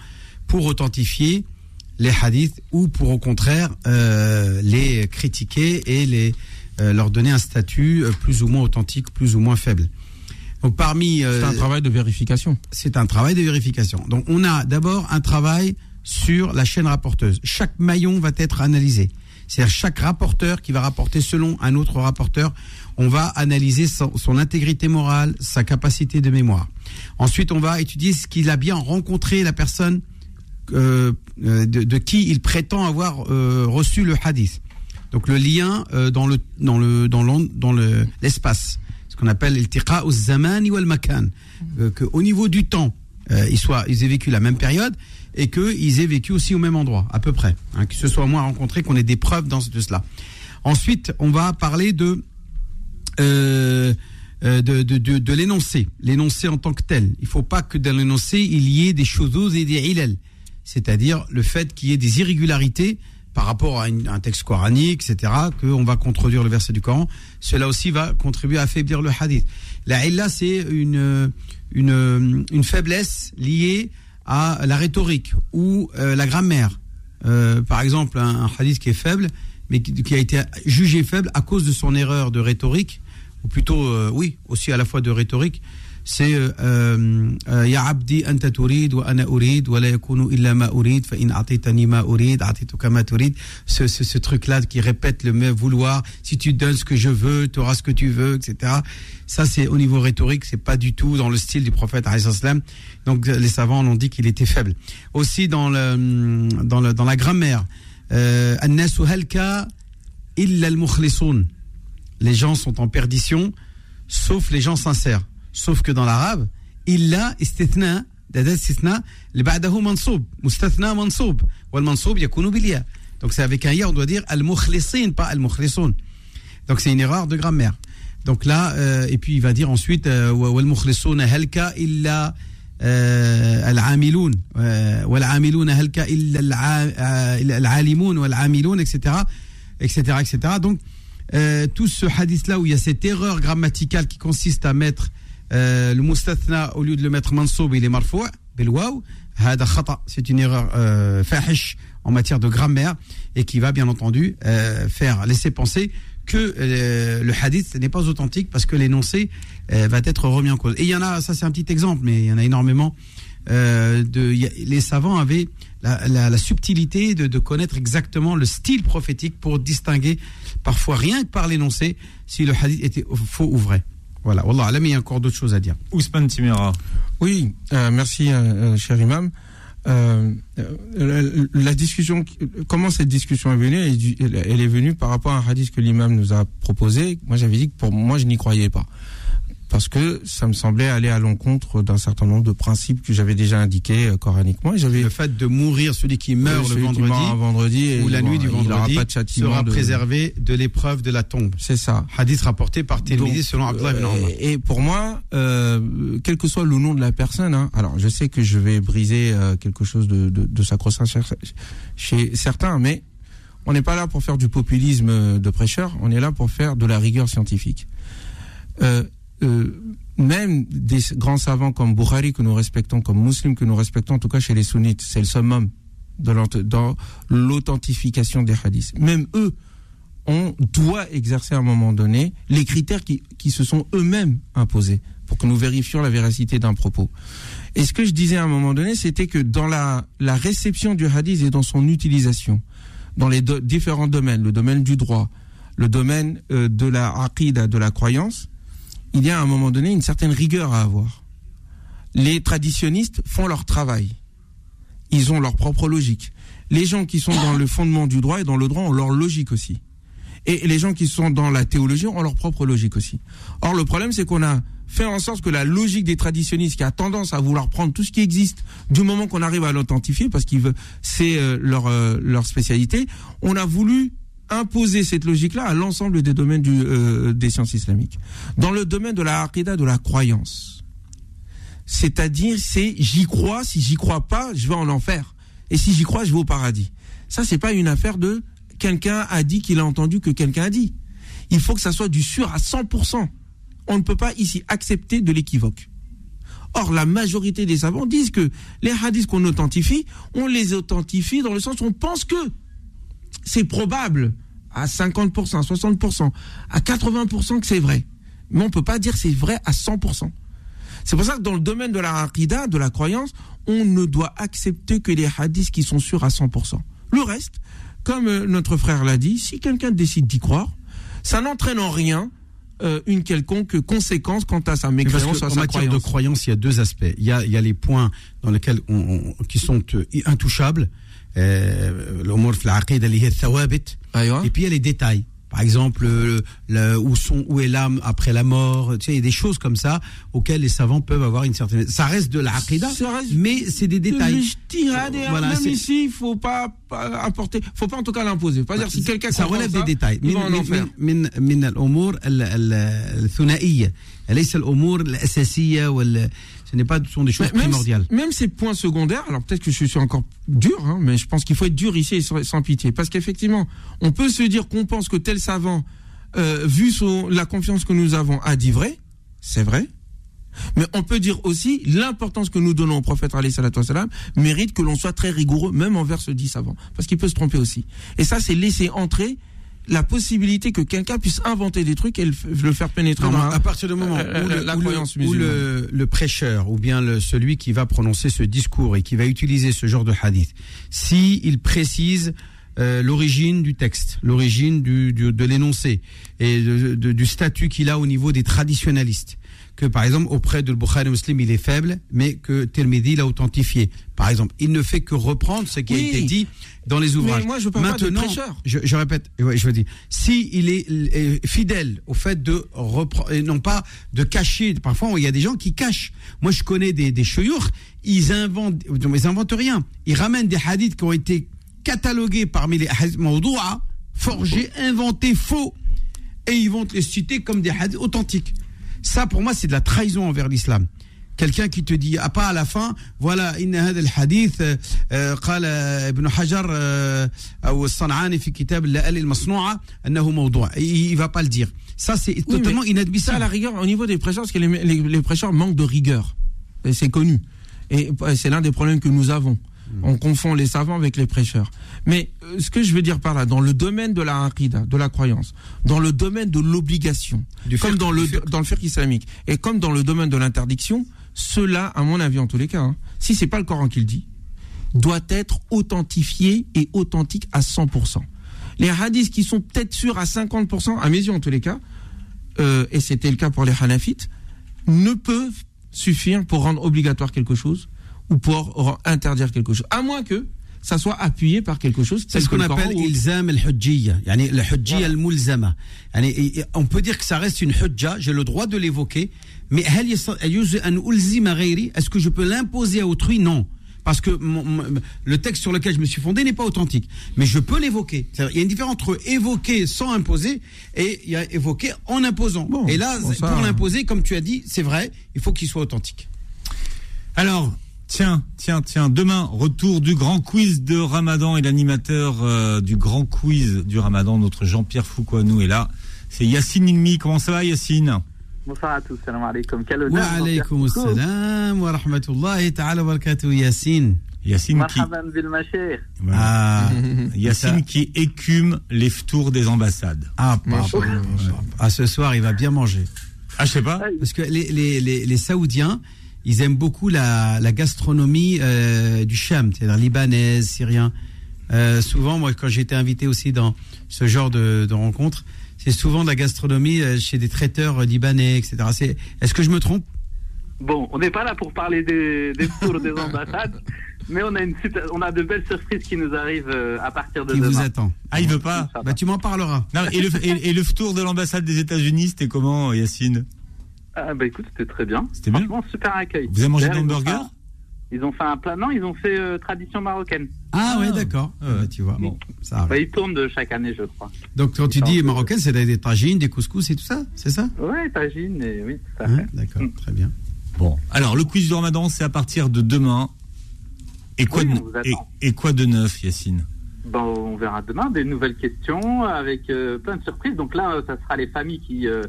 pour authentifier les hadiths ou pour au contraire euh, les critiquer et les euh, leur donner un statut euh, plus ou moins authentique, plus ou moins faible. Donc parmi euh, C'est un travail de vérification. c'est un travail de vérification. Donc on a d'abord un travail sur la chaîne rapporteuse. Chaque maillon va être analysé. C'est-à-dire chaque rapporteur qui va rapporter selon un autre rapporteur, on va analyser son, son intégrité morale, sa capacité de mémoire. Ensuite, on va étudier ce qu'il a bien rencontré la personne euh, euh, de, qui il prétend avoir euh, reçu le hadith. Donc le lien dans le dans le dans dans le l'espace, ce qu'on appelle iltiqa au zaman wal makan, que au niveau du temps, ils soient ils aient vécu la même période et qu'ils aient vécu aussi au même endroit, à peu près, hein, ce soit au moins rencontré, qu'on ait des preuves dans de cela. Ensuite, on va parler de de, de, de, l'énoncé, l'énoncé en tant que tel. Il faut pas que dans l'énoncé, il y ait des choses et des ilal, c'est-à-dire le fait qu'il y ait des irrégularités par rapport à un texte coranique, etc., qu'on va contredire le verset du Coran. Cela aussi va contribuer à affaiblir le hadith. La illa, c'est une, une, faiblesse liée à la rhétorique ou euh, la grammaire. Euh, par exemple, un, hadith qui est faible, mais qui a été jugé faible à cause de son erreur de rhétorique, ou plutôt, euh, oui, aussi à la fois de rhétorique, c'est euh, euh, Ya Abdi, Anta Turid, wa Ana Urid, wa la yakunu illa ma Urid, fa in atitani ma Urid, atituka ma Ce, ce, ce truc-là qui répète le même vouloir, si tu donnes ce que je veux, tu auras ce que tu veux, etc. Ça, c'est au niveau rhétorique, c'est pas du tout dans le style du prophète, donc les savants l'ont dit qu'il était faible. Aussi dans, le, dans, le, dans la grammaire, Anna Suhalka, illa al-mukhlisun les gens sont en perdition, sauf les gens sincères. Sauf que dans l'arabe, illa istithna, istithna, le ba'dahu mansoub, mustathna mansoub, wal mansoub yakunu bilia. Donc c'est avec un ya, on doit dire al-mukhlisin, pas al-mukhlisun. Donc c'est une erreur de grammaire. Donc là, euh, et puis il va dire ensuite, euh, wal mukhlisuna halka illa euh, al-amilun, euh, wal amiluna halka illa al-alimun, wal amilun, etc., etc., etc. Donc, euh, tout ce hadith-là où il y a cette erreur grammaticale qui consiste à mettre euh, le mustathna au lieu de le mettre mansoub, il est marfou, bilwaw, hada khata, c'est une erreur euh, en matière de grammaire et qui va bien entendu euh, faire laisser penser que le hadith n'est pas authentique parce que l'énoncé va être remis en cause. Et il y en a, ça c'est un petit exemple, mais il y en a énormément. De, les savants avaient la, la- la subtilité de, de connaître exactement le style prophétique pour distinguer parfois rien que par l'énoncé si le hadith était faux ou vrai. Voilà, Wallah alam, il y a encore d'autres choses à dire. Ousmane Timera. Oui, euh, merci, euh, euh, cher imam. Euh, la, la discussion, comment cette discussion est venue elle, est du- elle- elle est venue par rapport à un hadith que l'imam nous a proposé. Moi, j'avais dit que pour moi, je n'y croyais pas. Parce que ça me semblait aller à l'encontre d'un certain nombre de principes que j'avais déjà indiqués euh, coraniquement. J'avais Le fait de mourir, celui qui meurt celui le meurt vendredi, et ou la nuit du vendredi pas de châtiment sera de- préservé de l'épreuve de la tombe. C'est ça. Hadith rapporté par Tirmidhi selon Abdullah ibn euh, Omar. Et pour moi, euh, quel que soit le nom de la personne, hein, alors je sais que je vais briser euh, quelque chose de, de, de sacro-saint chez, chez certains, mais on n'est pas là pour faire du populisme euh, de prêcheur, on est là pour faire de la rigueur scientifique. Euh, euh, même des grands savants comme Bukhari que nous respectons, comme Muslim que nous respectons, en tout cas chez les sunnites, c'est le summum dans l'auth- dans l'authentification des hadiths. Même eux, on doit exercer à un moment donné les critères qui, se sont eux-mêmes imposés pour que nous vérifions la véracité d'un propos. Et ce que je disais à un moment donné, c'était que dans la, réception du hadith et dans son utilisation, dans les différents domaines, le domaine du droit, le domaine euh, de la de la croyance, il y a à un moment donné une certaine rigueur à avoir. Les traditionnistes font leur travail. Ils ont leur propre logique. Les gens qui sont dans le fondement du droit et dans le droit ont leur logique aussi. Et les gens qui sont dans la théologie ont leur propre logique aussi. Or, le problème, c'est qu'on a fait en sorte que la logique des traditionnistes, qui a tendance à vouloir prendre tout ce qui existe du moment qu'on arrive à l'authentifier, parce qu'ils veulent, c'est euh, leur euh, leur spécialité, on a voulu imposer cette logique-là à l'ensemble des domaines euh, des sciences islamiques. Dans le domaine de la aqidah, de la croyance, c'est-à-dire c'est j'y crois, si j'y crois pas, je vais en enfer, et si j'y crois, je vais au paradis. Ça, c'est pas une affaire de quelqu'un a dit qu'il a entendu que quelqu'un a dit. Il faut que ça soit du sûr à 100%. On ne peut pas ici accepter de l'équivoque. Or, la majorité des savants disent que les hadiths qu'on authentifie, on les authentifie dans le sens où on pense que c'est probable à 50%, à 60%, à 80% que c'est vrai. Mais on peut pas dire c'est vrai à 100%. C'est pour ça que dans le domaine de la aqidah, de la croyance, on ne doit accepter que les hadiths qui sont sûrs à 100%. Le reste, comme euh, notre frère l'a dit, si quelqu'un décide d'y croire, ça n'entraîne en rien euh, une quelconque conséquence quant à sa mécréance, à en sa matière de croyance. croyance, il y a deux aspects. Il y a, il y a les points dans lesquels on, on- qui sont euh, intouchables. Euh, l'umur fil aqida اللي هي الثوابت. أيوة. Et puis il y a les détails. Par exemple, euh, le- où sont où est l'âme après la mort. Tu sais, il y a des choses comme ça auxquelles les savants peuvent avoir une certaine. Ça reste de l'aqida, Ça reste mais c'est des détails. l'ijtihad, et Voilà, même c'est- ici, il faut pas, pas apporter, faut pas en tout cas l'imposer. Pas dire si quelqu'un ça comprend relève ça, des détails. il va en enfer. من من الامور ال- ال- الثنائيه ليس الامور الاساسيه وال ce n'est pas sont des choses même, primordiales. même ces points secondaires, alors peut-être que je suis encore dur, hein, mais je pense qu'il faut être dur ici et sans, pitié. Parce qu'effectivement, on peut se dire qu'on pense que tel savant, euh, vu son, la confiance que nous avons, a dit vrai, c'est vrai. Mais on peut dire aussi l'importance que nous donnons au prophète wassalam mérite que l'on soit très rigoureux, même envers ce dit savant. Parce qu'il peut se tromper aussi. Et ça, c'est laisser entrer la possibilité que quelqu'un puisse inventer des trucs et le, faire pénétrer Non, dans à partir du moment euh, où, euh, le, la où le- croyance où musulmane. le- le prêcheur ou bien celui qui va prononcer ce discours et qui va utiliser ce genre de hadith, si il précise euh, l'origine du texte, l'origine du, du- de l'énoncé et de- de- du statut qu'il a au niveau des traditionalistes, que par exemple auprès de Bukhari Muslim il est faible, mais que Tirmidhi l'a authentifié. Par exemple, il ne fait que reprendre ce qui a été dit dans les ouvrages. Mais moi, je parle pas de Maintenant, prêcheur. je, je répète, je veux dire, si il est fidèle au fait de reprendre, et non pas de cacher. Parfois, il y a des gens qui cachent. Moi, je connais des des chouyours, ils inventent, ils inventent rien. Ils ramènent des hadiths qui ont été catalogués parmi les hadiths forgés, inventés, faux, et ils vont les citer comme des hadiths authentiques. Ça, pour moi, c'est de la trahison envers l'islam. Quelqu'un qui te dit, à pas à la fin, voilà, إن هذا الحديث آه، آه، قال ابن حجر آه، أو الصنعاني في كتاب اللآل المصنوعة أنه موضوع. Il, il va pas le dire. Ça, c'est Oui, totalement mais inadmissible. Ça, à la rigueur, au niveau des prêcheurs, parce que les, les- les prêcheurs manquent de rigueur. Et c'est connu. Et euh, c'est l'un des problèmes que nous avons. Hmm. On confond les savants avec les prêcheurs. Mais euh, ce que je veux dire par là, dans le domaine de la aqidah, de la croyance, dans le domaine de l'obligation, comme dans le dans le fiqh islamique, et comme dans le domaine de l'interdiction, cela, à mon avis, en tous les cas, hein, si c'est pas le Coran qui le dit, doit être authentifié et authentique à 100%. Les hadiths qui sont peut-être sûrs à 50%, à mes yeux en tous les cas, euh, et c'était le cas pour les Hanafites, ne peuvent suffire pour rendre obligatoire quelque chose ou pour interdire quelque chose. À moins que ça soit appuyé par quelque chose. C'est ce qu'on appelle ilzam al-hujjiyya, yani la hujjiyya al-mulzama. on peut dire que ça reste une hujja, j'ai le droit de l'évoquer, mais est-ce que je peux l'imposer à autrui? Non. Parce que le texte sur lequel je me suis fondé n'est pas authentique. Mais je peux l'évoquer. Il y a une différence entre évoquer sans imposer et y a évoquer en imposant. Et là, bon, ça, pour l'imposer, comme tu as dit, c'est vrai, il faut qu'il soit authentique. Alors, tiens, tiens, tiens, demain, retour du grand quiz de Ramadan et l'animateur euh, du grand quiz du Ramadan, notre Jean-Pierre Foucault-nous est là. C'est Yacine Ilmi. Comment ça va, Yacine? Bonsoir à tous, salam alaikum. Quel Wa honneur. alaykoum assalam wa rahmatullahi ta'ala wa barakatuh, Yassine. Yacine qui. Ah, *laughs* Yacine qui écume les tours des ambassades. Ah, papa. Ah, ce soir, il va bien manger. Ah, je sais pas. Parce que les, les, les, les Saoudiens, ils aiment beaucoup la, la gastronomie euh, du Cham, c'est-à-dire libanaise, syrien. Euh, souvent, moi, quand j'ai été invité aussi dans ce genre de, de rencontres, c'est souvent de la gastronomie euh, chez des traiteurs euh, libanais, etc. Est-ce que je me trompe? Bon, on n'est pas là pour parler des, des tours des ambassades, mais on a, une super- on a de belles surprises qui nous arrivent euh, à partir de Qui demain. vous attend Ah, il veut pas Bah, tu m'en parleras. Non, et, le, et, et le tour de l'ambassade des États-Unis, c'était comment, Yacine? Ah, bah écoute, c'était très bien. C'était bien Franchement, super accueil. Vous avez mangé des hamburgers Ils ont fait un plat. Non, ils ont fait euh, tradition marocaine. Ah, ouais, d'accord. Ah, bah, tu vois. Bon, ça arrive. Bah, ils tournent de chaque année, je crois. Donc, quand tu dis marocaine, c'est des tagines, des couscous et tout ça C'est ça? Ouais, tagine, et oui, tout à Hein. D'accord, très bien. Bon, alors le quiz du Ramadan, c'est à partir de demain. Et quoi, Oui, de, et, et quoi de neuf, Yacine? Bon, on verra demain des nouvelles questions avec euh, plein de surprises. Donc là, euh, ça sera les familles qui, euh,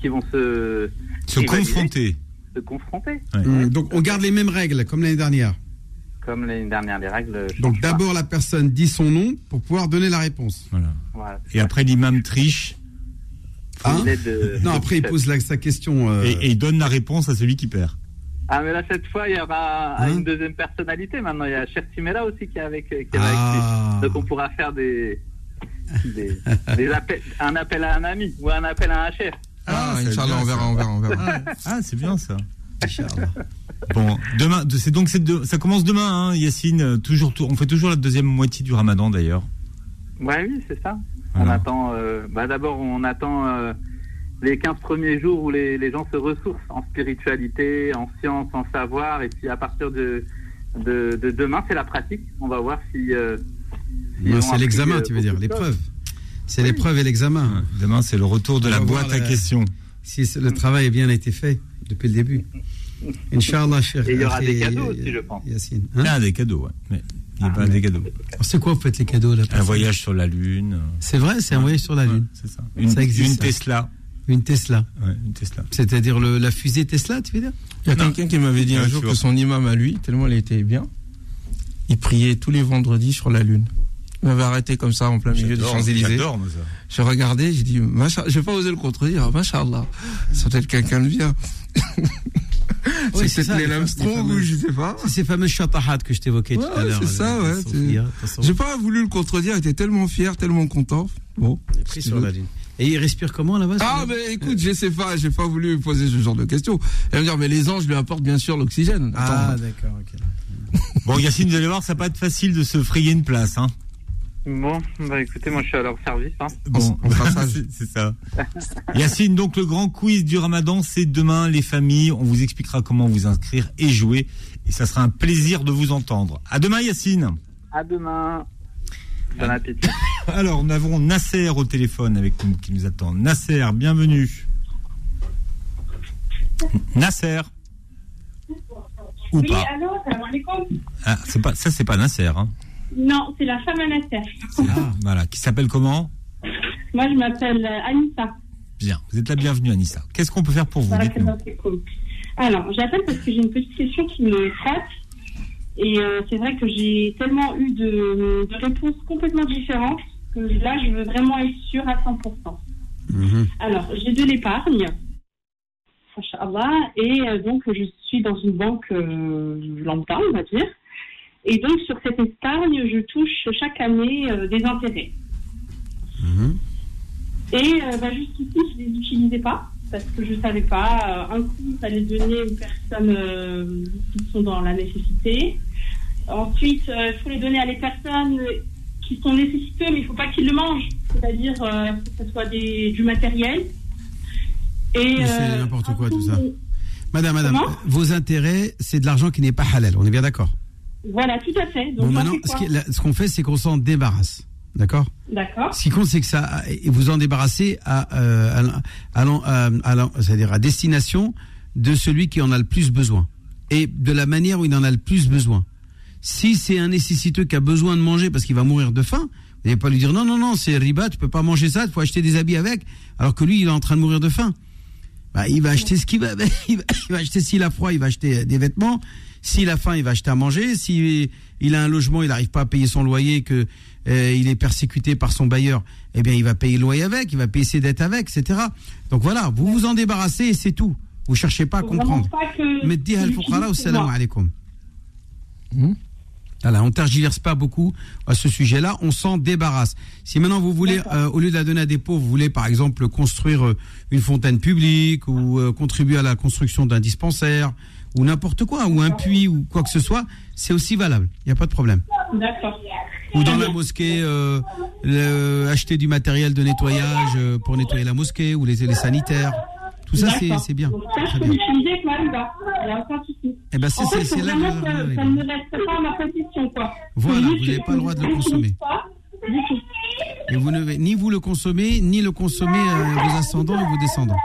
qui vont se... Se confronter. Se confronter. Hum, donc, on garde les mêmes règles comme l'année dernière. Comme l'année dernière, les règles Donc, d'abord, la personne dit son nom pour pouvoir donner la réponse. Voilà. Voilà. Et après, l'imam triche. Hein de- non, après, il pose la- sa question. euh, Et, et il donne la réponse à celui qui perd. Ah, mais là, cette fois, il y aura Hein une deuxième personnalité. Maintenant, il y a Cher Timela aussi qui est avec, qui est Ah. avec lui. Donc, on pourra faire des, des, des appels, un appel à un ami ou un appel à un chef. Ah, c'est Inch'Allah, bien, on verra, ça. on verra, on verra. Ah, c'est bien ça. Bon, demain, de- c'est donc c'est de- ça commence demain, hein, Yacine. euh, Toujours, on fait toujours la deuxième moitié du Ramadan d'ailleurs. Ouais, oui, c'est ça. On attend. euh, bah, D'abord, on attend euh, les 15 premiers jours où les, les gens se ressourcent en spiritualité, en science, en savoir. Et puis, à partir de, de, de demain, c'est la pratique. On va voir si. euh, ont c'est l'examen, tu veux dire, l'épreuve. C'est l'épreuve et l'examen. Demain, c'est le retour de On la boîte à questions. Si le travail a bien été fait depuis le début. Inch'Allah, cher. Et il y aura des cadeaux aussi, je pense. Yacine. Hein Ah, des cadeaux, ouais. Mais il n'y a pas des cadeaux. C'est quoi, vous faites les cadeaux là Un voyage sur la Lune. C'est vrai, c'est un voyage sur la Lune. C'est ça. Une, Ça existe, une ça. Tesla. Une Tesla. Ouais, une Tesla. C'est-à-dire la fusée Tesla, tu veux dire Il y a quelqu'un qui m'avait dit un jour que son imam à lui, tellement il était bien, il priait tous les vendredis sur la lune. Il m'avait arrêté comme ça en plein milieu des Champs-Élysées. Je regardais, j'ai dit, je vais pas oser le contredire, machallah. C'est peut-être quelqu'un de bien. *laughs* Oui, c'est peut-être Neil Armstrong ou je sais pas. C'est ces fameux chatahat que je t'évoquais tout à l'heure. c'est ça, euh, ouais. J'ai pas voulu le contredire, il était tellement fier, tellement content. Bon. pris sur la Lune. Et il respire comment là-bas Ah, mais écoute, je sais pas, j'ai pas voulu poser ce genre de questions. Elle va me dire, mais les anges lui apportent bien sûr l'oxygène. Ah, d'accord, ok. Bon, Yacine, vous allez voir, ça va pas être facile de se frayer une place. Hein. Bon, bah écoutez, moi je suis à leur service. Hein. Bon, on fera ça. *laughs* c'est ça. *laughs* Yacine, donc le grand quiz du Ramadan, c'est demain, les familles. On vous expliquera comment vous inscrire et jouer. Et ça sera un plaisir de vous entendre. À demain, Yacine. À demain. Bon appétit. *laughs* Alors, nous avons Nasser au téléphone avec nous qui nous attend. Nasser, bienvenue. Nasser. Ou Oui, pas. allô, salam alaikum. Ah, c'est pas ça, c'est pas Nasser. Hein. Non, c'est la femme à Nasser. Ah, voilà. Qui s'appelle comment? Moi, je m'appelle euh, Anissa. Bien. Vous êtes la bienvenue, Anissa. Qu'est-ce qu'on peut faire pour vous? Alors, j'appelle parce que j'ai une petite question qui me frappe. Et euh, c'est vrai que j'ai tellement eu de, de réponses complètement différentes que là, je veux vraiment être sûre à 100%. Mhm. Alors, j'ai de l'épargne, Inch'Allah, et euh, donc je suis dans une banque euh, lambda, on va dire. Et donc, sur cette épargne, je touche chaque année euh, des intérêts. Mhm. Et euh, bah, jusqu'ici, je ne les utilisais pas parce que je ne savais pas. euh, un coup, il fallait donner aux personnes euh, qui sont dans la nécessité. Ensuite, il faut les donner à les personnes qui sont nécessiteux, mais il ne faut pas qu'ils le mangent. C'est-à-dire que ce soit des, du matériel. Et, C'est n'importe quoi tout ça. Madame, madame, vos intérêts, c'est de l'argent qui n'est pas halal. On est bien d'accord Voilà, tout à fait. Donc, Bon, maintenant, ce qu'on fait, c'est qu'on s'en débarrasse. D'accord? D'accord. Ce qui compte, c'est que ça, vous en débarrassez à, euh, à, à, l'en- à, à à destination de celui qui en a le plus besoin et de la manière où il en a le plus besoin. Si c'est un nécessiteux qui a besoin de manger parce qu'il va mourir de faim, vous n'allez pas lui dire non, non, non, c'est riba, tu peux pas manger ça, il faut acheter des habits avec, alors que lui, il est en train de mourir de faim. Bah, il va acheter ce qu'il va, *laughs* il va, il va acheter s'il a froid, il va acheter des vêtements. S'il a faim, il va acheter à manger. Si il a un logement, il n'arrive pas à payer son loyer, que euh, il est persécuté par son bailleur, eh bien, il va payer le loyer avec, il va payer ses dettes avec, etc. Donc voilà, vous vous en débarrassez et c'est tout. Vous cherchez pas à comprendre. Mais alaikum. Voilà, on tergiverse pas beaucoup à ce sujet-là, on s'en débarrasse. Si maintenant vous voulez, euh, au lieu de la donner à des pauvres, vous voulez par exemple construire euh, une fontaine publique ou euh, contribuer à la construction d'un dispensaire ou n'importe quoi, ou un puits ou quoi que ce soit, c'est aussi valable. Il n'y a pas de problème. D'accord. Ou dans la mosquée, euh, le- acheter du matériel de nettoyage euh, pour nettoyer la mosquée ou les, les sanitaires. Tout ça, c'est bien. Ça, je peux l'utiliser avec ma riba. Il n'y a aucun souci. Eh ben, c'est- En fait, là vraiment ça ouais. ne reste pas à ma quoi. Voilà, vous n'avez pas le droit de le consommer. du tout. Et vous ne ni vous le consommez, ni le consommer euh, vos ascendants et vos descendants.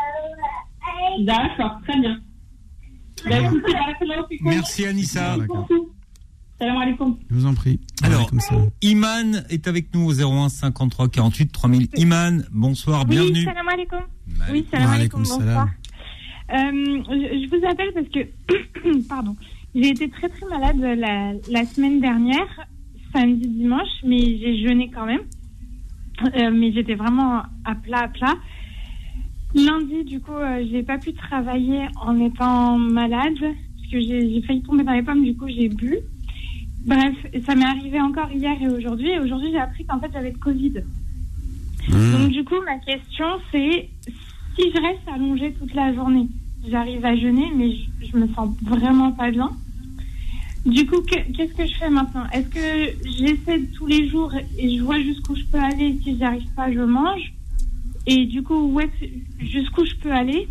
D'accord, très bien. Merci Anissa. Salam alaikum. Je vous en prie. Alors, comme ça. Iman est avec nous au 01 53 48 3000. Iman, bonsoir, Oui, bienvenue. salam alaikum. Bah, Oui, salam alaikum, alaikum bonsoir. Euh, je, je vous appelle parce que, *coughs* pardon, j'ai été très très malade la, la semaine dernière, samedi, dimanche, mais j'ai jeûné quand même. Euh, mais j'étais vraiment à plat, à plat. Lundi, du coup, euh, j'ai pas pu travailler en étant malade, parce que j'ai failli tomber dans les pommes, du coup, j'ai bu. Bref, ça m'est arrivé encore hier et aujourd'hui. Et aujourd'hui, j'ai appris qu'en fait, j'avais le Covid. Donc, du coup, ma question, c'est si je reste allongée toute la journée, j'arrive à jeûner, mais je, je me sens vraiment pas bien. Du coup, que- qu'est-ce que je fais maintenant? Est-ce que j'essaie tous les jours et je vois jusqu'où je peux aller? Si j'y arrive pas, je mange. Et du coup, où jusqu'où je peux aller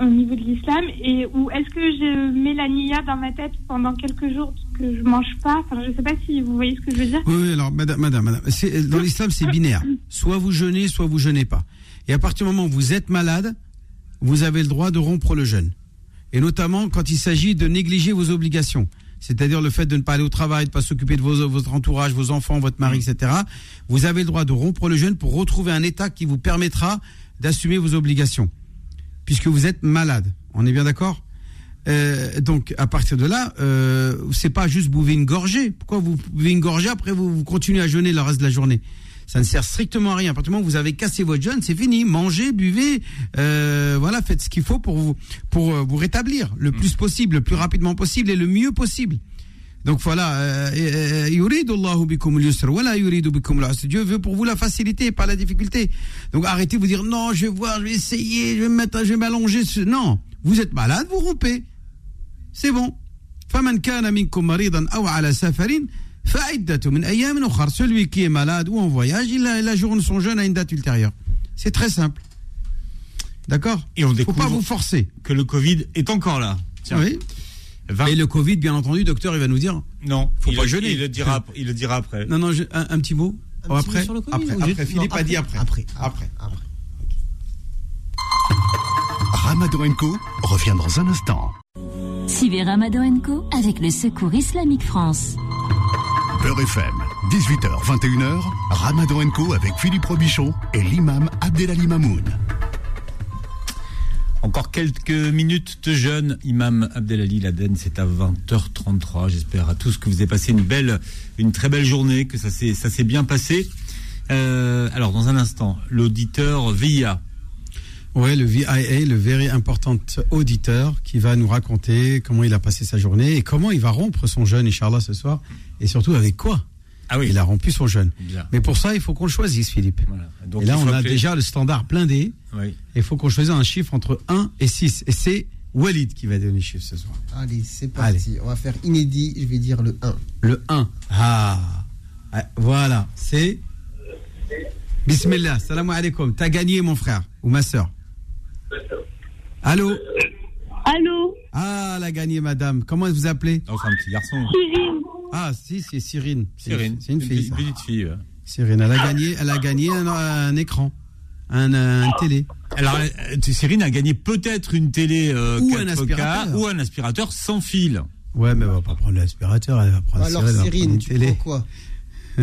au niveau de l'islam Et ou est-ce que je mets la niya dans ma tête pendant quelques jours que je mange pas Enfin, je sais pas si vous voyez ce que je veux dire. Oui, alors, madame, madame, madame, dans l'islam, c'est binaire. Soit vous jeûnez, soit vous jeûnez pas. Et à partir du moment où vous êtes malade, vous avez le droit de rompre le jeûne. Et notamment quand il s'agit de négliger vos obligations. C'est-à-dire le fait de ne pas aller au travail, de ne pas s'occuper de vos, votre entourage, vos enfants, votre mari, etc. Vous avez le droit de rompre le jeûne pour retrouver un état qui vous permettra d'assumer vos obligations. Puisque vous êtes malade. On est bien d'accord? Euh, donc à partir de là, euh, c'est pas juste bouver une gorgée. Pourquoi vous buvez une gorgée? Après vous, vous continuez à jeûner le reste de la journée Ça ne sert strictement à rien. À partir du moment où vous avez cassé votre jeûne, c'est fini. Mangez, buvez, euh, voilà, faites ce qu'il faut pour vous pour euh, vous rétablir le plus possible, le plus rapidement possible et le mieux possible. Donc voilà, euh, euh, yuridu Allahu bikum al-yusr wa la yuridu bikum al-usr. Dieu veut pour vous la facilité et pas la difficulté. Donc arrêtez de vous dire non, je vais voir, je vais essayer, je vais me mettre, je vais m'allonger. Non, vous êtes malade, vous rompez. C'est bon. فمن كان منكم مريضا أو على سفر celui qui est malade ou en voyage, il a la son jeûne à une date ultérieure. C'est très simple. D'accord? Et on ne faut pas vous forcer. Que le Covid est encore là. Tiens. Et le Covid, bien entendu, docteur, il va nous dire. Non, faut il pas le, jeûner. Il le dira, il le dira après. Non, non, un, petit mot. Un après, petit mot sur après, après, après Philippe dit après. Après, après, après. Ramadan Co revient dans un instant. Suivez Ramadan Co avec le Secours Islamique France. Beurre FM, 18h, 21h, Ramadan Co avec Philippe Robichon et l'imam Abdelali Mamoun. Encore quelques minutes de jeûne. Imam Abdelali Laden, c'est à 20h33. J'espère à tous que vous avez passé une belle, une très belle journée, que ça s'est, bien passé. Euh, alors, dans un instant, l'auditeur VIA. Ouais, le VIA, le Very Important Auditeur, qui va nous raconter comment il a passé sa journée et comment il va rompre son jeûne, Inch'Allah, ce soir. Et surtout avec quoi Ah oui. Il a rompu son jeûne. Bien. Mais pour ça, il faut qu'on le choisisse, Philippe. Donc, et là, il faut on a déjà le standard blindé. Oui. Il faut qu'on choisisse un chiffre entre 1 et 6. Et c'est Walid qui va donner le chiffre ce soir. Allez, c'est parti. On va faire inédit. Je vais dire le 1. Le 1. Ah. Ah, Voilà, c'est. Bismillah, salam alaikum. T'as gagné, mon frère ou ma soeur. Allô Allô Ah, elle a gagné, madame. Comment vous appelez Oh, c'est un petit garçon. Cyrine. Ah, si, c'est Cyrine. C'est- Cyrine. C'est une fille. Petite fille. ouais. Cyrine, elle a gagné, elle a gagné un, un écran, un, un télé. Alors, euh, Cyrine a gagné peut-être une télé euh, Ou un 4K aspirateur. ou un aspirateur sans fil. Ouais, mais elle va pas prendre l'aspirateur, elle va prendre Alors, Cyrine, elle va prendre Cyrine, une tu télé. prends quoi? Euh,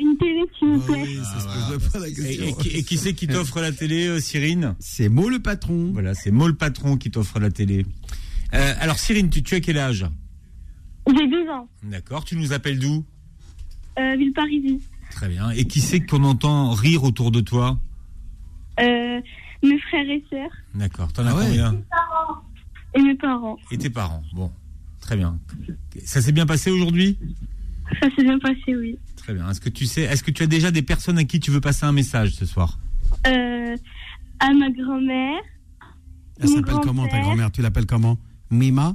une télé, s'il vous plaît. Pas la Et, question. et qui, et qui c'est qui t'offre la télé, euh, Cyrine? C'est Mo le patron. Voilà, c'est Mo le patron qui t'offre la télé. Euh, alors, Cyrine, tu, tu as quel âge? J'ai 12 ans. D'accord, tu nous appelles d'où? Euh, Villeparisis. Très bien. Et qui c'est qu'on entend rire autour de toi? Euh, mes frères et sœurs. D'accord, t'en as Ah ouais. combien? Et mes parents. Et tes parents. Bon, très bien. Ça s'est bien passé aujourd'hui? Ça s'est bien passé, oui. Très bien. Est-ce que tu sais, est-ce que tu as déjà des personnes à qui tu veux passer un message ce soir Euh, à ma grand-mère. Elle s'appelle comment ta grand-mère? Tu l'appelles comment? Mima?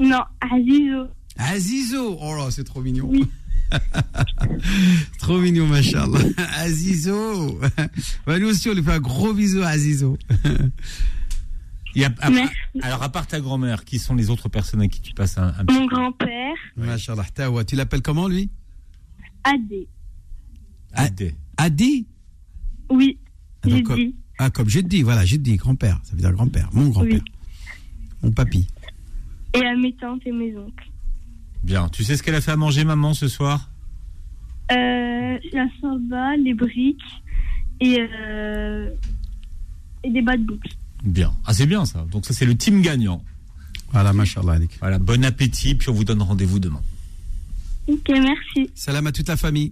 Non, à Zizo. Azizo Oh là, c'est trop mignon. *laughs* trop mignon, machallah. *laughs* Azizo bah, Nous aussi, on lui fait un gros bisou à Azizo. *laughs* Il y a- Merci. Alors, à part ta grand-mère, qui sont les autres personnes à qui tu passes un, un Mon grand-père. Machallah. Tu l'appelles comment, lui? Adé. Adé Adi Oui, Ah, donc, comme- dit. Ah, comme j'ai dit, voilà, j'ai dit grand-père. Ça veut dire grand-père, mon grand-père. Mon papy. Et à mes tantes et mes oncles. Bien. Tu sais ce qu'elle a fait à manger, maman, ce soir? Euh, la samba, les briques et, euh, et des bas de boucle. Bien. Ah, c'est bien ça. Donc, ça, c'est le team gagnant. Voilà, machallah. Alik. Voilà, bon appétit, puis on vous donne rendez-vous demain. Ok, merci. Salam à toute la famille.